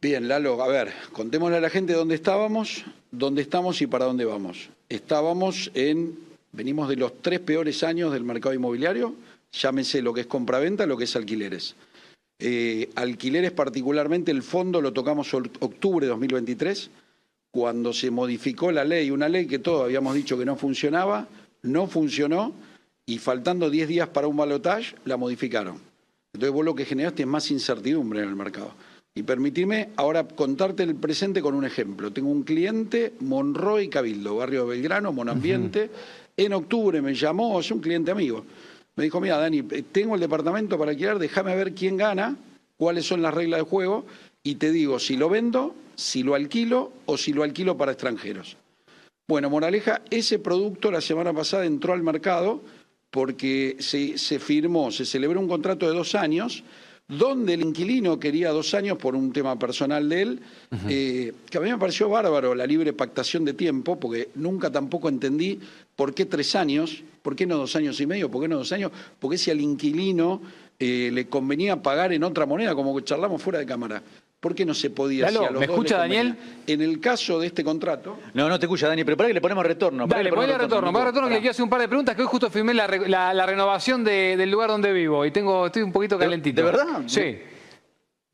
[SPEAKER 6] Bien, Lalo, a ver, contémosle a la gente dónde estábamos, dónde estamos y para dónde vamos. Estábamos en, venimos de los tres peores años del mercado inmobiliario, llámese lo que es compraventa, lo que es alquileres. Eh, alquileres particularmente, el fondo lo tocamos octubre de 2023, cuando se modificó la ley, una ley que todos habíamos dicho que no funcionaba, no funcionó y faltando 10 días para un balotaje, la modificaron. Entonces vos lo que generaste es más incertidumbre en el mercado. Y permitime ahora contarte el presente con un ejemplo. Tengo un cliente, Monroy Cabildo, barrio de Belgrano, Monambiente. En octubre me llamó, es un cliente amigo. Me dijo, mira, Dani, eh, tengo el departamento para alquilar, déjame ver quién gana, cuáles son las reglas de juego, y te digo si lo vendo, si lo alquilo o si lo alquilo para extranjeros. Bueno, Moraleja, ese producto la semana pasada entró al mercado porque se, se firmó, se celebró un contrato de dos años donde el inquilino quería dos años por un tema personal de él, eh, que a mí me pareció bárbaro la libre pactación de tiempo, porque nunca tampoco entendí por qué tres años, por qué no dos años y medio, por qué no dos años, porque si al inquilino eh, le convenía pagar en otra moneda, como charlamos fuera de cámara. ¿Por qué no se podía
[SPEAKER 1] hacer? ¿Me escucha Daniel?
[SPEAKER 6] En el caso de este contrato.
[SPEAKER 5] No, no te escucha, Dani, pero para que le ponemos retorno.
[SPEAKER 1] Dale, ponle retorno. Para retorno, que quiero hacer un par de preguntas, que hoy justo firmé la, renovación del lugar donde vivo y tengo, estoy un poquito calentito.
[SPEAKER 5] ¿De verdad?
[SPEAKER 1] Sí.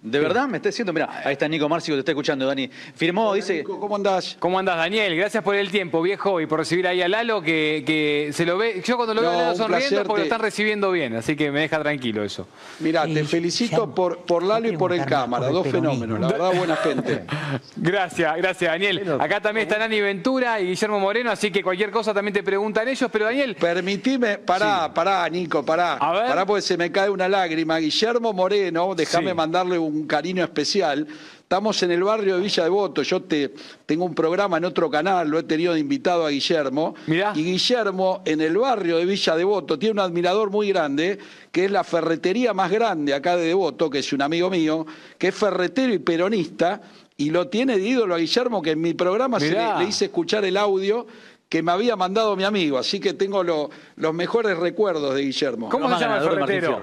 [SPEAKER 5] ¿De verdad? ¿Me está diciendo? Mira, ahí está Nico Marcio, te está escuchando, Dani. Firmó, dice...
[SPEAKER 6] ¿Cómo andás?
[SPEAKER 1] ¿Cómo andás, Daniel? Gracias por el tiempo, viejo, y por recibir ahí a Lalo, que, que se lo ve... Yo cuando lo veo a Lalo sonriendo porque lo están recibiendo bien, así que me deja tranquilo eso.
[SPEAKER 6] Mira, te felicito por, por Lalo y por el cámara, dos fenómenos, la verdad, buena gente.
[SPEAKER 1] gracias, gracias, Daniel. Acá también está Nani Ventura y Guillermo Moreno, así que cualquier cosa también te preguntan ellos, pero Daniel...
[SPEAKER 6] Permitime, pará, pará, Nico, pará. A ver. Pará porque se me cae una lágrima. Guillermo Moreno, déjame mandarle un un cariño especial. Estamos en el barrio de Villa Devoto. Yo te, tengo un programa en otro canal, lo he tenido de invitado a Guillermo. Y Guillermo, en el barrio de Villa Devoto, tiene un admirador muy grande, que es la ferretería más grande acá de Devoto, que es un amigo mío, que es ferretero y peronista, y lo tiene de ídolo a Guillermo, que en mi programa se le, hice escuchar el audio que me había mandado mi amigo, así que tengo los mejores recuerdos de Guillermo.
[SPEAKER 1] ¿Cómo se llama el ferretero?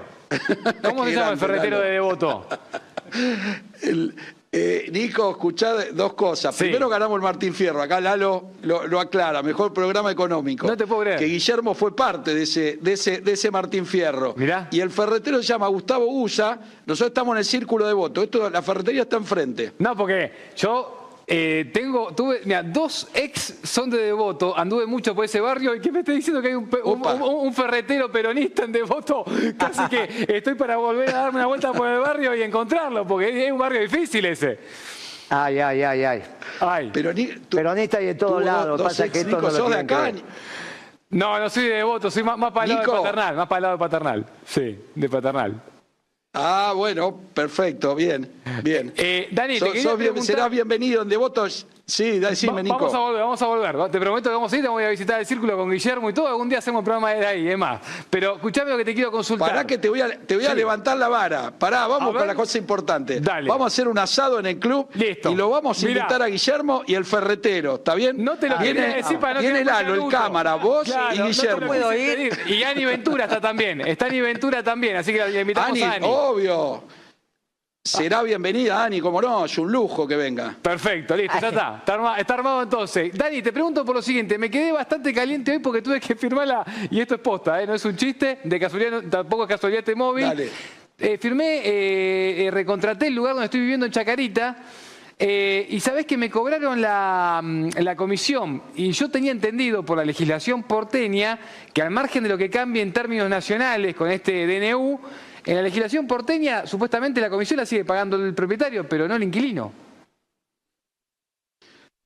[SPEAKER 1] ¿Cómo se llama el ferretero de Devoto?
[SPEAKER 6] Eh, Nico, escuchá dos cosas. Primero ganamos el Martín Fierro, acá Lalo lo, aclara, mejor programa económico.
[SPEAKER 1] No te puedo creer.
[SPEAKER 6] Que Guillermo fue parte de ese, de ese, de ese Martín Fierro.
[SPEAKER 1] Mirá.
[SPEAKER 6] Y el ferretero se llama Gustavo Usa. Nosotros estamos en el círculo de voto. Esto, la ferretería está enfrente.
[SPEAKER 1] No, porque yo eh, tengo, tuve, mira, dos ex son de Devoto, anduve mucho por ese barrio y que me está diciendo que hay un, ferretero peronista en Devoto, casi que estoy para volver a darme una vuelta por el barrio y encontrarlo, porque es un barrio difícil ese.
[SPEAKER 3] Ay, ay, ay, ay. ay. Peronista y de todos lados, pasa que esto no lo de acá.
[SPEAKER 1] No, no soy de Devoto, soy más, para el lado de paternal, más para el lado de paternal, sí, de paternal.
[SPEAKER 6] Ah, bueno, perfecto, bien, bien.
[SPEAKER 1] Eh, Dani, te
[SPEAKER 6] serás bienvenido en Devotos Sí, decime, Nico.
[SPEAKER 1] Vamos a volver, vamos a volver. Te prometo que vamos a ir, te voy a visitar el círculo con Guillermo y todo. Algún día hacemos un programa de ahí, es más. Pero escuchame lo que te quiero consultar.
[SPEAKER 6] Pará que te voy a, te voy a levantar la vara. Pará, vamos con la cosa importante. Dale. Vamos a hacer un asado en el club. Listo. Y lo vamos a invitar a Guillermo y el ferretero, ¿está bien?
[SPEAKER 1] No te lo viene, decir para no
[SPEAKER 6] Viene Lalo, el cámara, vos y Guillermo. No
[SPEAKER 1] puedo ir. Y Ani Ventura está también. Está Ani Ventura también, así que le invitamos a Ani.
[SPEAKER 6] Obvio. Será bienvenida, Ani, como no, es un lujo que venga.
[SPEAKER 1] Perfecto, listo, ya está. Está armado, entonces. Dani, te pregunto por lo siguiente, me quedé bastante caliente hoy porque tuve que firmarla, y esto es posta, ¿eh? no es un chiste, de casualidad, tampoco es casualidad este móvil. Dale. Eh, firmé, eh, eh, recontraté el lugar donde estoy viviendo en Chacarita. y sabés que me cobraron la, mm, la, comisión y yo tenía entendido por la legislación porteña que al margen de lo que cambie en términos nacionales con este DNU, en la legislación porteña, supuestamente la comisión la sigue pagando el propietario, pero no el inquilino.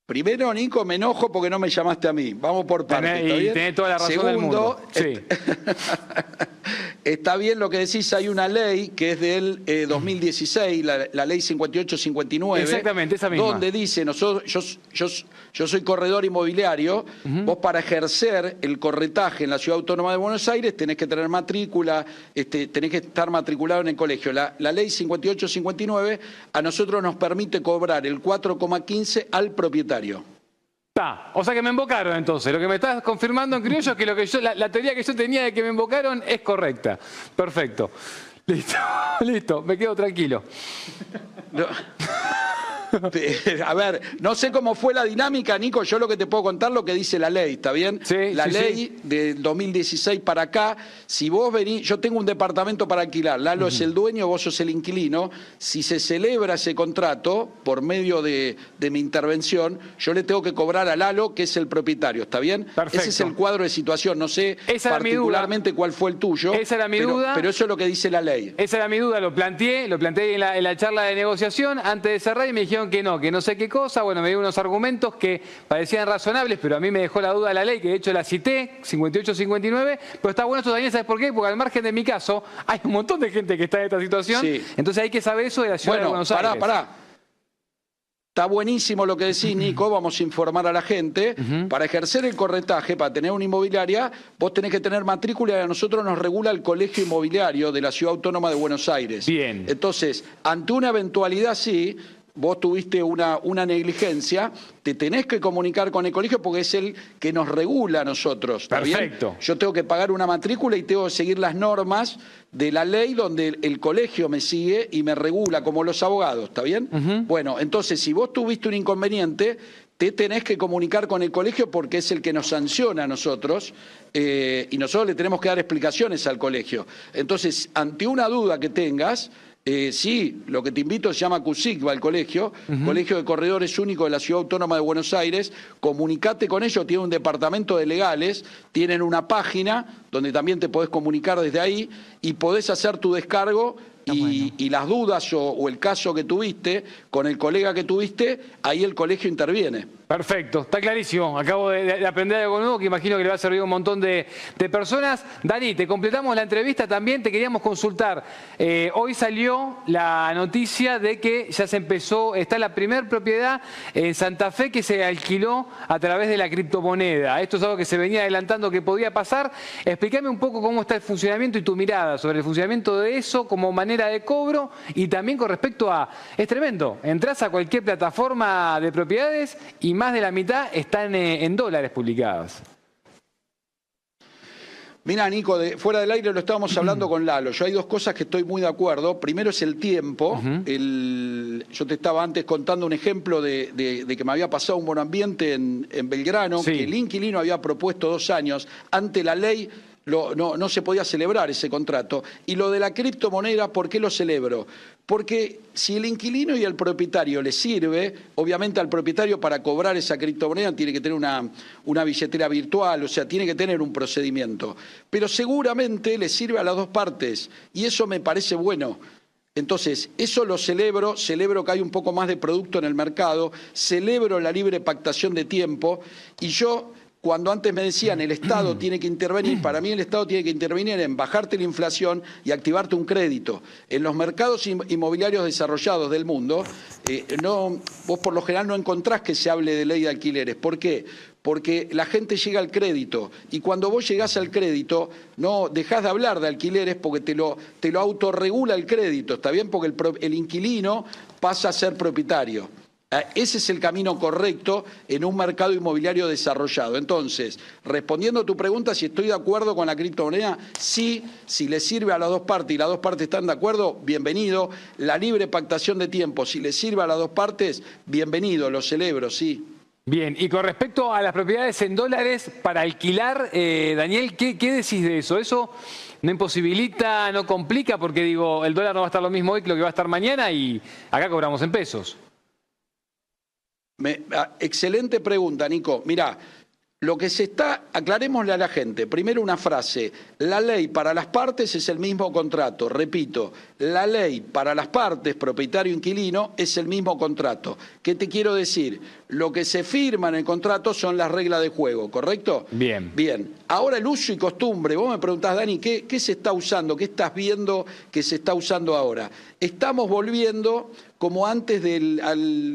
[SPEAKER 6] Primero, Nico, me enojo porque no me llamaste a mí. Vamos por partes.
[SPEAKER 1] Y tenés toda la razón
[SPEAKER 6] Segundo,
[SPEAKER 1] del mundo. Sí.
[SPEAKER 6] Está bien lo que decís, hay una ley que es del 2016, eh, la, ley 5859.
[SPEAKER 1] Exactamente, esa misma.
[SPEAKER 6] Donde dice, nosotros, yo, yo, yo soy corredor inmobiliario, vos para ejercer el corretaje en la Ciudad Autónoma de Buenos Aires tenés que tener matrícula, este, tenés que estar matriculado en el colegio. La, la ley 5859 a nosotros nos permite cobrar el 4,15 al propietario.
[SPEAKER 1] O sea que me invocaron entonces. Lo que me estás confirmando en criollo es que, lo que yo, la, teoría que yo tenía de que me invocaron es correcta. Perfecto. Listo, listo, me quedo tranquilo.
[SPEAKER 6] A ver, no sé cómo fue la dinámica, Nico, yo lo que te puedo contar lo que dice la ley, ¿está bien?
[SPEAKER 1] Sí,
[SPEAKER 6] la ley del 2016 para acá, si vos venís, yo tengo un departamento para alquilar, Lalo es el dueño, vos sos el inquilino, si se celebra ese contrato por medio de, mi intervención, yo le tengo que cobrar a Lalo, que es el propietario, ¿está bien?
[SPEAKER 1] Perfecto.
[SPEAKER 6] Ese es el cuadro de situación, no sé particularmente cuál fue el tuyo.
[SPEAKER 1] Esa era mi duda.
[SPEAKER 6] Pero eso es lo que dice la ley.
[SPEAKER 1] Esa era mi duda, lo planteé, lo planteé en la, en la charla de negociación antes de cerrar y me dijeron que no, que no sé qué cosa. Bueno, me dio unos argumentos que parecían razonables, pero a mí me dejó la duda la ley, que de hecho la cité, 58-59. Pero está bueno esto también, ¿sabes por qué? Porque al margen de mi caso, hay un montón de gente que está en esta situación. Entonces hay que saber eso de la ciudad de Buenos
[SPEAKER 6] pará,
[SPEAKER 1] Aires.
[SPEAKER 6] Pará, pará. Está buenísimo lo que decís, Nico, vamos a informar a la gente. Para ejercer el corretaje, para tener una inmobiliaria, vos tenés que tener matrícula y a nosotros nos regula el Colegio Inmobiliario de la Ciudad Autónoma de Buenos Aires.
[SPEAKER 1] Bien.
[SPEAKER 6] Entonces, ante una eventualidad sí, vos tuviste una, una, negligencia, te tenés que comunicar con el colegio porque es el que nos regula a nosotros.
[SPEAKER 1] Perfecto.
[SPEAKER 6] Yo tengo que pagar una matrícula y tengo que seguir las normas de la ley donde el, colegio me sigue y me regula como los abogados, ¿está bien? Bueno, entonces si vos tuviste un inconveniente, te tenés que comunicar con el colegio porque es el que nos sanciona a nosotros eh, y nosotros le tenemos que dar explicaciones al colegio. Entonces, ante una duda que tengas, eh, sí, lo que te invito se llama CUSIC, va al colegio, Colegio de Corredores Únicos de la Ciudad Autónoma de Buenos Aires. Comunicate con ellos, tienen un departamento de legales, tienen una página donde también te podés comunicar desde ahí y podés hacer tu descargo y, las dudas o el caso que tuviste con el colega que tuviste, ahí el colegio interviene.
[SPEAKER 1] Perfecto, está clarísimo. Acabo de, aprender algo nuevo que imagino que le va a servir a un montón de, personas. Dani, te completamos la entrevista también. Te queríamos consultar. Eh, hoy salió la noticia de que ya se empezó, está la primera propiedad en Santa Fe que se alquiló a través de la criptomoneda. Esto es algo que se venía adelantando que podía pasar. Explícame un poco cómo está el funcionamiento y tu mirada sobre el funcionamiento de eso como manera de cobro y también con respecto a. Es tremendo. Entras a cualquier plataforma de propiedades y más de la mitad están eh, en dólares publicadas.
[SPEAKER 6] Mira, Nico, de, fuera del aire lo estábamos hablando con Lalo. Yo hay dos cosas que estoy muy de acuerdo. Primero es el tiempo. yo te estaba antes contando un ejemplo de, que me había pasado un buen ambiente en, Belgrano, que el inquilino había propuesto dos años. Ante la ley no, se podía celebrar ese contrato. Y lo de la criptomoneda, ¿por qué lo celebro? Porque si el inquilino y el propietario le sirve, obviamente al propietario para cobrar esa criptomoneda tiene que tener una, una, billetera virtual, o sea, tiene que tener un procedimiento. Pero seguramente le sirve a las dos partes y eso me parece bueno. Entonces, eso lo celebro, celebro que hay un poco más de producto en el mercado, celebro la libre pactación de tiempo y yo cuando antes me decían el Estado tiene que intervenir, para mí el Estado tiene que intervenir en bajarte la inflación y activarte un crédito. En los mercados inmobiliarios desarrollados del mundo, eh, no, vos por lo general no encontrás que se hable de ley de alquileres. ¿Por qué? Porque la gente llega al crédito y cuando vos llegás al crédito no dejás de hablar de alquileres porque te lo, te lo autorregula el crédito, ¿está bien? Porque el inquilino pasa a ser propietario. Ah, ese es el camino correcto en un mercado inmobiliario desarrollado. Entonces, respondiendo a tu pregunta, si estoy de acuerdo con la criptomoneda, sí, si le sirve a las dos partes y las dos partes están de acuerdo, bienvenido. La libre pactación de tiempo, si le sirve a las dos partes, bienvenido, lo celebro, sí.
[SPEAKER 1] Bien, y con respecto a las propiedades en dólares para alquilar, eh, Daniel, ¿qué, ¿qué, decís de eso? ¿Eso no imposibilita, no complica? Porque digo, el dólar no va a estar lo mismo hoy que lo que va a estar mañana y acá cobramos en pesos.
[SPEAKER 6] Ah, excelente pregunta, Nico. Mira, lo que se está, aclarémosle a la gente, primero una frase, la ley para las partes es el mismo contrato, repito, la ley para las partes, propietario-inquilino, es el mismo contrato. ¿Qué te quiero decir? Lo que se firma en el contrato son las reglas de juego, ¿correcto?
[SPEAKER 1] Bien.
[SPEAKER 6] Bien. Ahora el uso y costumbre, vos me preguntás, Dani, ¿qué, qué se está usando? ¿Qué estás viendo que se está usando ahora? Estamos volviendo como antes del,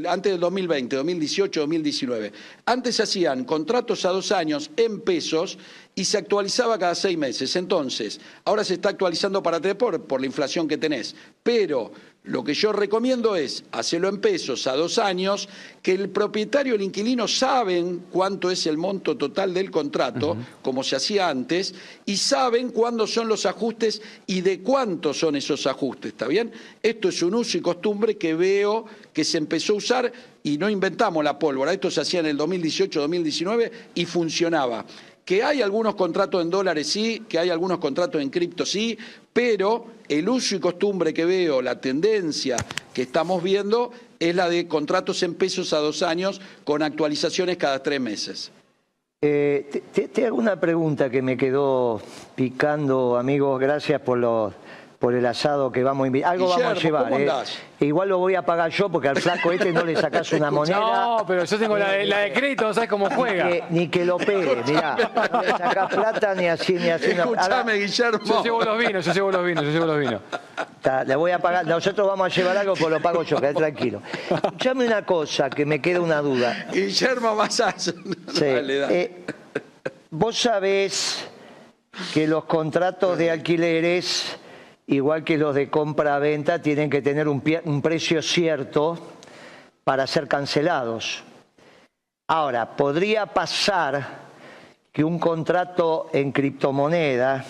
[SPEAKER 6] antes del 2020, 2018, 2019. Antes se hacían contratos a dos años en pesos y se actualizaba cada seis meses. Entonces, ahora se está actualizando para tres por, por la inflación que tenés. Pero lo que yo recomiendo es hacerlo en pesos a dos años, que el propietario y el inquilino saben cuánto es el monto total del contrato, como se hacía antes, y saben cuándo son los ajustes y de cuánto son esos ajustes, ¿está bien? Esto es un uso y costumbre que veo que se empezó a usar y no inventamos la pólvora, esto se hacía en el 2018-2019 y funcionaba. Que hay algunos contratos en dólares sí, que hay algunos contratos en cripto sí, pero el uso y costumbre que veo, la tendencia que estamos viendo es la de contratos en pesos a dos años con actualizaciones cada tres meses.
[SPEAKER 3] Eh, te, hago una pregunta que me quedó picando, amigos, gracias por los por el asado que vamos a invitar. Algo vamos a llevar. ¿eh? Igual lo voy a pagar yo porque al flaco este no le sacás una moneda.
[SPEAKER 1] No, pero yo tengo la de, crédito, no sabes cómo juega.
[SPEAKER 3] Ni que, lo pegue, mirá. No le sacás plata ni así ni así.
[SPEAKER 6] Escuchame, Guillermo.
[SPEAKER 1] Yo llevo los vinos, yo llevo los vinos, yo llevo los vinos.
[SPEAKER 3] le voy a pagar. Nosotros vamos a llevar algo, pues lo pago yo, quedé tranquilo. Escuchame una cosa que me queda una duda.
[SPEAKER 6] Guillermo Masazo.
[SPEAKER 3] Sí. Eh, vos sabés que los contratos de alquileres igual que los de compra-venta, tienen que tener un, precio cierto para ser cancelados. Ahora, podría pasar que un contrato en criptomoneda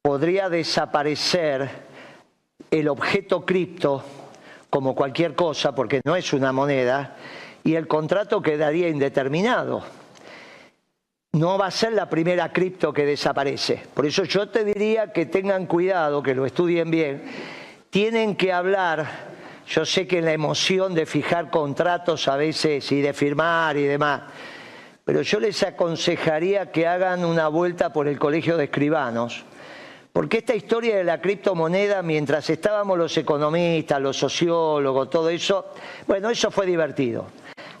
[SPEAKER 3] podría desaparecer el objeto cripto como cualquier cosa, porque no es una moneda, y el contrato quedaría indeterminado no va a ser la primera cripto que desaparece. Por eso yo te diría que tengan cuidado, que lo estudien bien. Tienen que hablar, yo sé que la emoción de fijar contratos a veces y de firmar y demás, pero yo les aconsejaría que hagan una vuelta por el Colegio de Escribanos, porque esta historia de la criptomoneda, mientras estábamos los economistas, los sociólogos, todo eso, bueno, eso fue divertido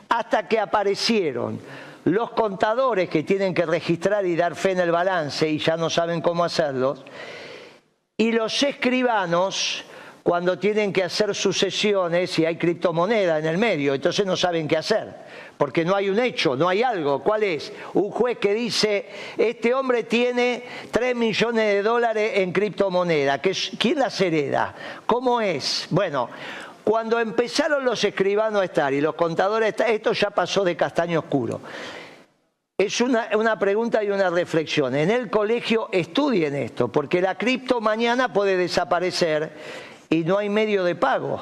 [SPEAKER 3] hasta que aparecieron los contadores que tienen que registrar y dar fe en el balance y ya no saben cómo hacerlo, y los escribanos cuando tienen que hacer sucesiones y hay criptomoneda en el medio, entonces no saben qué hacer, porque no hay un hecho, no hay algo. ¿Cuál es? Un juez que dice, este hombre tiene 3 millones de dólares en criptomoneda, ¿quién las hereda? ¿Cómo es? Bueno, cuando empezaron los escribanos a estar y los contadores a estar, esto ya pasó de castaño oscuro. Es una, una, pregunta y una reflexión. En el colegio estudien esto, porque la cripto mañana puede desaparecer y no hay medio de pago,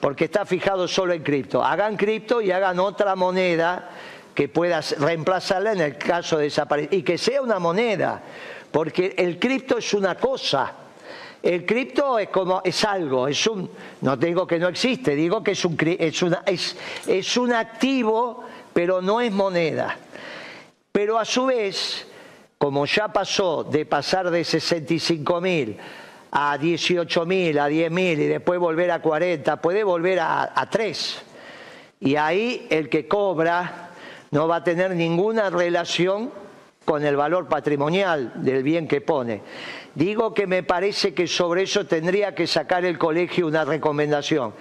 [SPEAKER 3] porque está fijado solo en cripto. Hagan cripto y hagan otra moneda que pueda reemplazarla en el caso de desaparecer. Y que sea una moneda, porque el cripto es una cosa el cripto es como es algo, es un, no digo que no existe, digo que es un, es, es un activo, pero no es moneda. Pero a su vez, como ya pasó de pasar de 65 mil a 18 mil, a 10 mil y después volver a 40, puede volver a, a 3. Y ahí el que cobra no va a tener ninguna relación con el valor patrimonial del bien que pone. Digo que me parece que sobre eso tendría que sacar el colegio una recomendación.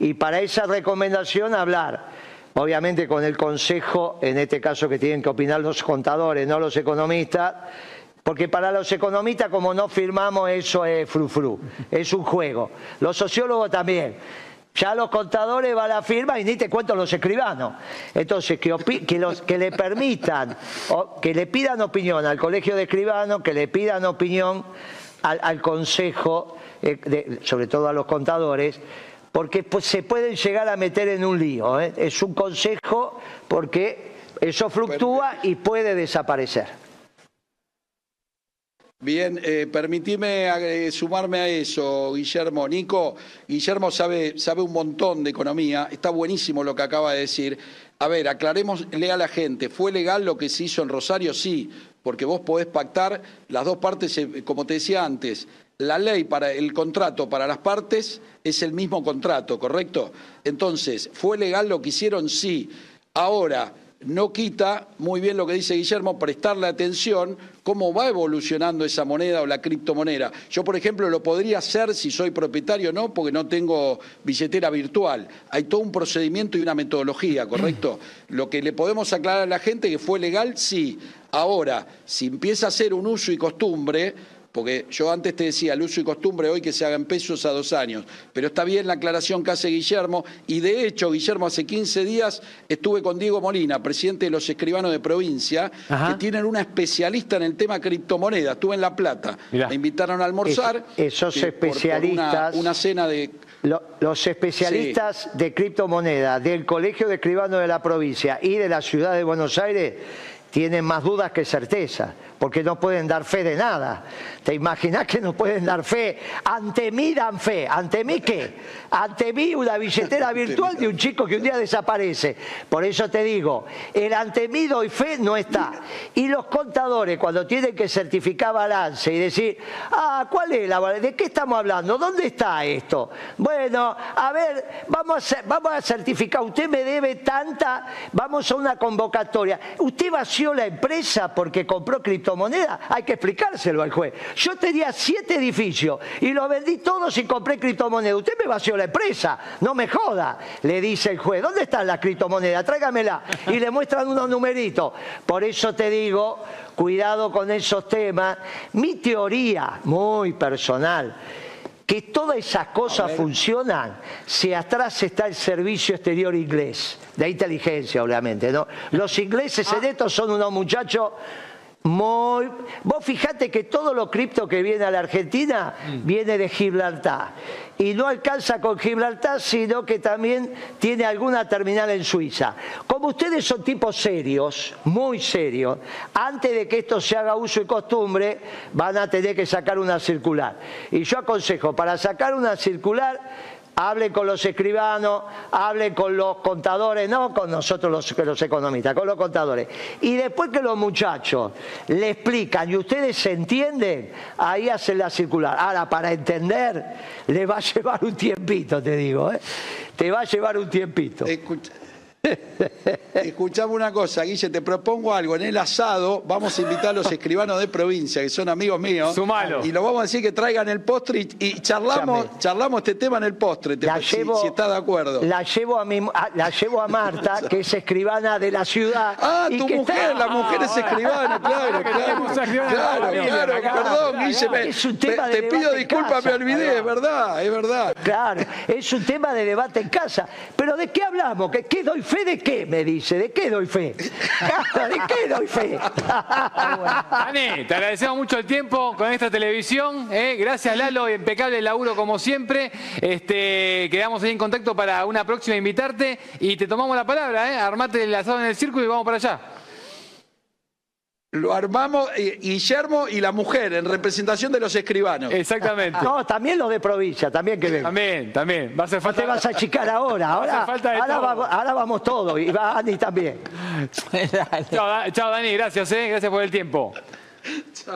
[SPEAKER 3] Y para esa recomendación hablar, obviamente con el consejo, en este caso que tienen que opinar los contadores, no los economistas, porque para los economistas como no firmamos eso es frufru, es un juego. Los sociólogos también. Ya los contadores van a la firma y ni te cuento los escribanos. Entonces, que, los, que le permitan, que le pidan opinión al colegio de escribanos, que le pidan opinión al, consejo, eh, sobre todo a los contadores, porque pues, se pueden llegar a meter en un lío. ¿eh? Es un consejo porque eso fluctúa y puede desaparecer.
[SPEAKER 6] Bien, eh, permitime eh, sumarme a eso, Guillermo. Nico, Guillermo sabe, sabe un montón de economía, está buenísimo lo que acaba de decir. A ver, aclarémosle a la gente, ¿fue legal lo que se hizo en Rosario? Sí, porque vos podés pactar las dos partes, eh, como te decía antes, la ley para el contrato para las partes es el mismo contrato, ¿correcto? Entonces, ¿fue legal lo que hicieron? Sí. Ahora, no quita, muy bien lo que dice Guillermo, prestarle atención cómo va evolucionando esa moneda o la criptomoneda. Yo, por ejemplo, lo podría hacer si soy propietario o no, porque no tengo billetera virtual. Hay todo un procedimiento y una metodología, ¿correcto? Lo que le podemos aclarar a la gente que fue legal, sí. Ahora, si empieza a ser un uso y costumbre, porque yo antes te decía el uso y costumbre hoy que se hagan pesos a dos años, pero está bien la aclaración que hace Guillermo, y de hecho, Guillermo, hace 15 días estuve con Diego Molina, presidente de los escribanos de provincia, que tienen una especialista en el tema criptomonedas, estuve en La Plata, me invitaron a almorzar.
[SPEAKER 3] esos especialistas...
[SPEAKER 6] una, cena de...
[SPEAKER 3] los especialistas de criptomonedas del Colegio de Escribanos de la provincia y de la ciudad de Buenos Aires tienen más dudas que certeza porque no pueden dar fe de nada. ¿Te imaginas que no pueden dar fe? Ante mí dan fe. ¿Ante mí qué? Ante mí una billetera virtual de un chico que un día desaparece. Por eso te digo, el ante mí doy fe no está. Y los contadores cuando tienen que certificar balance y decir, ah, ¿cuál es la ¿De qué estamos hablando? ¿Dónde está esto? Bueno, a ver, vamos a, vamos a certificar, usted me debe tanta, vamos a una convocatoria. Usted la empresa porque compró cripto moneda, hay que explicárselo al juez. Yo tenía siete edificios y los vendí todos y compré criptomoneda. Usted me vació la empresa, no me joda, le dice el juez. ¿Dónde está la criptomoneda? Tráigamela. Y le muestran unos numeritos. Por eso te digo, cuidado con esos temas. Mi teoría, muy personal, que todas esas cosas funcionan si atrás está el servicio exterior inglés, de inteligencia obviamente. ¿no? Los ingleses en esto son unos muchachos muy... Vos fijate que todo lo cripto que viene a la Argentina mm. viene de Gibraltar. Y no alcanza con Gibraltar, sino que también tiene alguna terminal en Suiza. Como ustedes son tipos serios, muy serios, antes de que esto se haga uso y costumbre, van a tener que sacar una circular. Y yo aconsejo, para sacar una circular, Hable con los escribanos, hable con los contadores, no con nosotros los, economistas, con los contadores. Y después que los muchachos le explican y ustedes se entienden, ahí hacen la circular. Ahora, para entender, le va a llevar un tiempito, te digo, ¿eh? te va a llevar un tiempito.
[SPEAKER 6] Escuchame una cosa, Guille, te propongo algo. En el asado vamos a invitar a los escribanos de provincia, que son amigos míos.
[SPEAKER 1] Sumalo.
[SPEAKER 6] Y los vamos a decir que traigan el postre y, charlamos, charlamos este tema en el postre, si, está de acuerdo.
[SPEAKER 3] La llevo a, mi, la llevo a Marta, que es escribana de la ciudad.
[SPEAKER 6] Ah, tu mujer, la mujer es escribana, claro, claro. Claro, claro, perdón, Guille. Es un tema te, pido disculpas, me olvidé, es verdad, es verdad.
[SPEAKER 3] Claro, es un tema de debate en casa. Pero ¿de qué hablamos? ¿Qué, qué doy ¿Fe de qué? Me dice. ¿De qué doy fe? ¿De qué doy fe?
[SPEAKER 1] Dani, te agradecemos mucho el tiempo con esta televisión. ¿eh? Gracias, Lalo. Impecable laburo como siempre. Este, quedamos ahí en contacto para una próxima invitarte y te tomamos la palabra. ¿eh? Armate el asado en el círculo y vamos para allá.
[SPEAKER 6] Lo armamos eh, Guillermo y la mujer en representación de los escribanos.
[SPEAKER 1] Exactamente.
[SPEAKER 3] No, también los de provincia, también que
[SPEAKER 1] También, también. Va a hacer falta.
[SPEAKER 3] te vas a achicar ahora. Ahora, ahora, Vamos, todos. Y va Ani también.
[SPEAKER 1] chao, Dani. Gracias, eh. Gracias por el tiempo.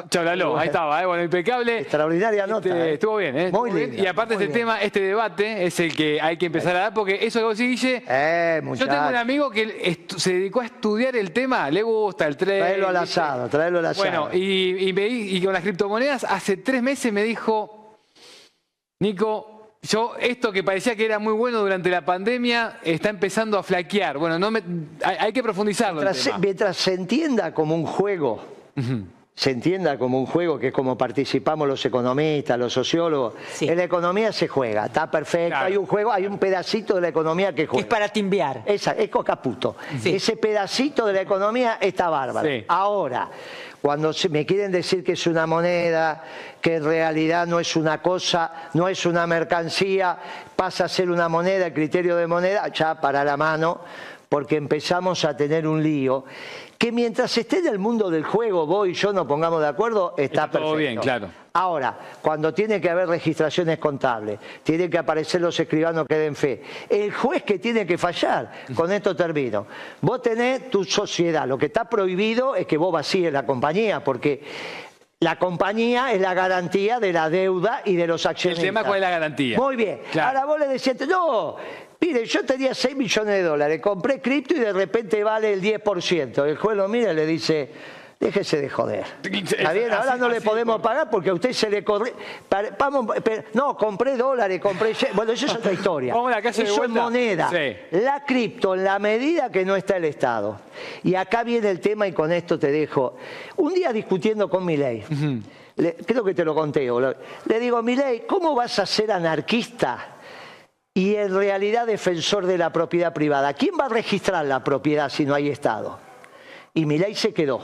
[SPEAKER 1] Chao, Lalo, ahí estaba, ¿eh? bueno, impecable.
[SPEAKER 3] Extraordinaria nota.
[SPEAKER 1] Este, ¿eh? Estuvo bien, ¿eh? Muy bien. Y aparte este tema, este debate, es el que hay que empezar a dar, porque eso que vos Guille,
[SPEAKER 3] eh,
[SPEAKER 1] yo tengo un amigo que se dedicó a estudiar el tema, le gusta el tren.
[SPEAKER 3] Traelo al asado, traelo al asado.
[SPEAKER 1] Bueno, y, y con las criptomonedas, hace tres meses me dijo, Nico, yo, esto que parecía que era muy bueno durante la pandemia, está empezando a flaquear. Bueno, no me, hay, que profundizarlo.
[SPEAKER 3] Mientras, se entienda como un juego, se entienda como un juego, que es como participamos los economistas, los sociólogos. En la economía se juega, está perfecto. Hay un juego, hay un pedacito de la economía que juega.
[SPEAKER 4] Es para timbiar.
[SPEAKER 3] Esa, es cocaputo. Ese pedacito de la economía está bárbaro. Ahora, cuando me quieren decir que es una moneda, que en realidad no es una cosa, no es una mercancía, pasa a ser una moneda, el criterio de moneda, ya para la mano, porque empezamos a tener un lío que mientras esté en el mundo del juego, vos y yo nos pongamos de acuerdo, está, perfecto. Todo
[SPEAKER 1] bien, claro.
[SPEAKER 3] Ahora, cuando tiene que haber registraciones contables, tiene que aparecer los escribanos que den fe, el juez que tiene que fallar, con esto termino. Vos tenés tu sociedad, lo que está prohibido es que vos vacíes la compañía, porque la compañía es la garantía de la deuda y de los accionistas.
[SPEAKER 1] ¿El tema cuál es la garantía?
[SPEAKER 3] Muy bien. Ahora vos le decís, no, Mire, yo tenía 6 millones de dólares, compré cripto y de repente vale el 10%. El juez lo mira y le dice, déjese de joder. Está bien, ahora no le podemos pagar porque a usted se le corre. no, compré dólares, compré. Bueno, eso es otra historia. eso es moneda. La cripto, en la medida que no está el Estado. Y acá viene el tema y con esto te dejo. Un día discutiendo con mi ley. creo que te lo conté. Le digo, mi ley, ¿cómo vas a ser anarquista? Y en realidad defensor de la propiedad privada. ¿Quién va a registrar la propiedad si no hay Estado? Y mi ley se quedó.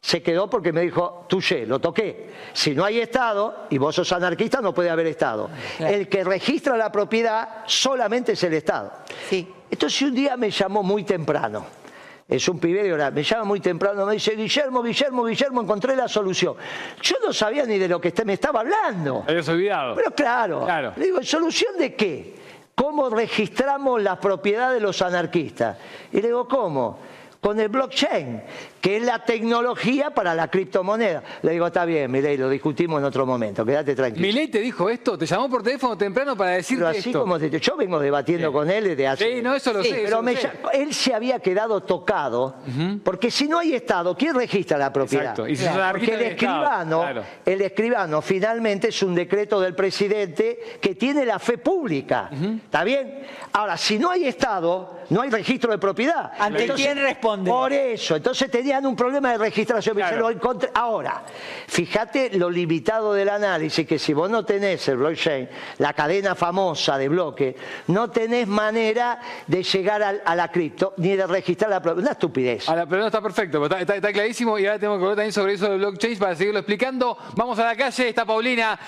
[SPEAKER 3] Se quedó porque me dijo, touché, lo toqué. Si no hay Estado, y vos sos anarquista, no puede haber Estado. El que registra la propiedad solamente es el Estado. Sí. Entonces un día me llamó muy temprano. Es un pibe de hora, me llama muy temprano, me dice, Guillermo, Guillermo, Guillermo, encontré la solución. Yo no sabía ni de lo que me estaba hablando.
[SPEAKER 1] Habías olvidado.
[SPEAKER 3] Pero claro, claro. Le digo, ¿solución de qué? ¿Cómo registramos las propiedades de los anarquistas? Y le digo, ¿cómo? Con el blockchain que es la tecnología para la criptomoneda. Le digo, está bien, Milei, lo discutimos en otro momento, quédate tranquilo.
[SPEAKER 1] ¿Milei te dijo esto? ¿Te llamó por teléfono temprano para decirte
[SPEAKER 3] pero así Como yo vengo debatiendo con él desde hace...
[SPEAKER 1] Sí, no, eso lo sé.
[SPEAKER 3] Pero él se había quedado tocado, porque si no hay Estado, ¿quién registra la propiedad?
[SPEAKER 1] Exacto. Y si
[SPEAKER 3] porque el escribano, el escribano finalmente es un decreto del presidente que tiene la fe pública. ¿Está bien? Ahora, si no hay Estado, no hay registro de propiedad.
[SPEAKER 4] ¿Ante quién responde?
[SPEAKER 3] Por eso. Entonces tenía un problema de registración. Ahora, fíjate lo limitado del análisis, que si vos no tenés el blockchain, la cadena famosa de bloque, no tenés manera de llegar a, la cripto ni de registrar la propiedad. Una estupidez.
[SPEAKER 1] pero no está perfecto, está, está, clarísimo y ahora tengo que hablar también sobre eso del blockchain para seguirlo explicando. Vamos a la calle, está Paulina.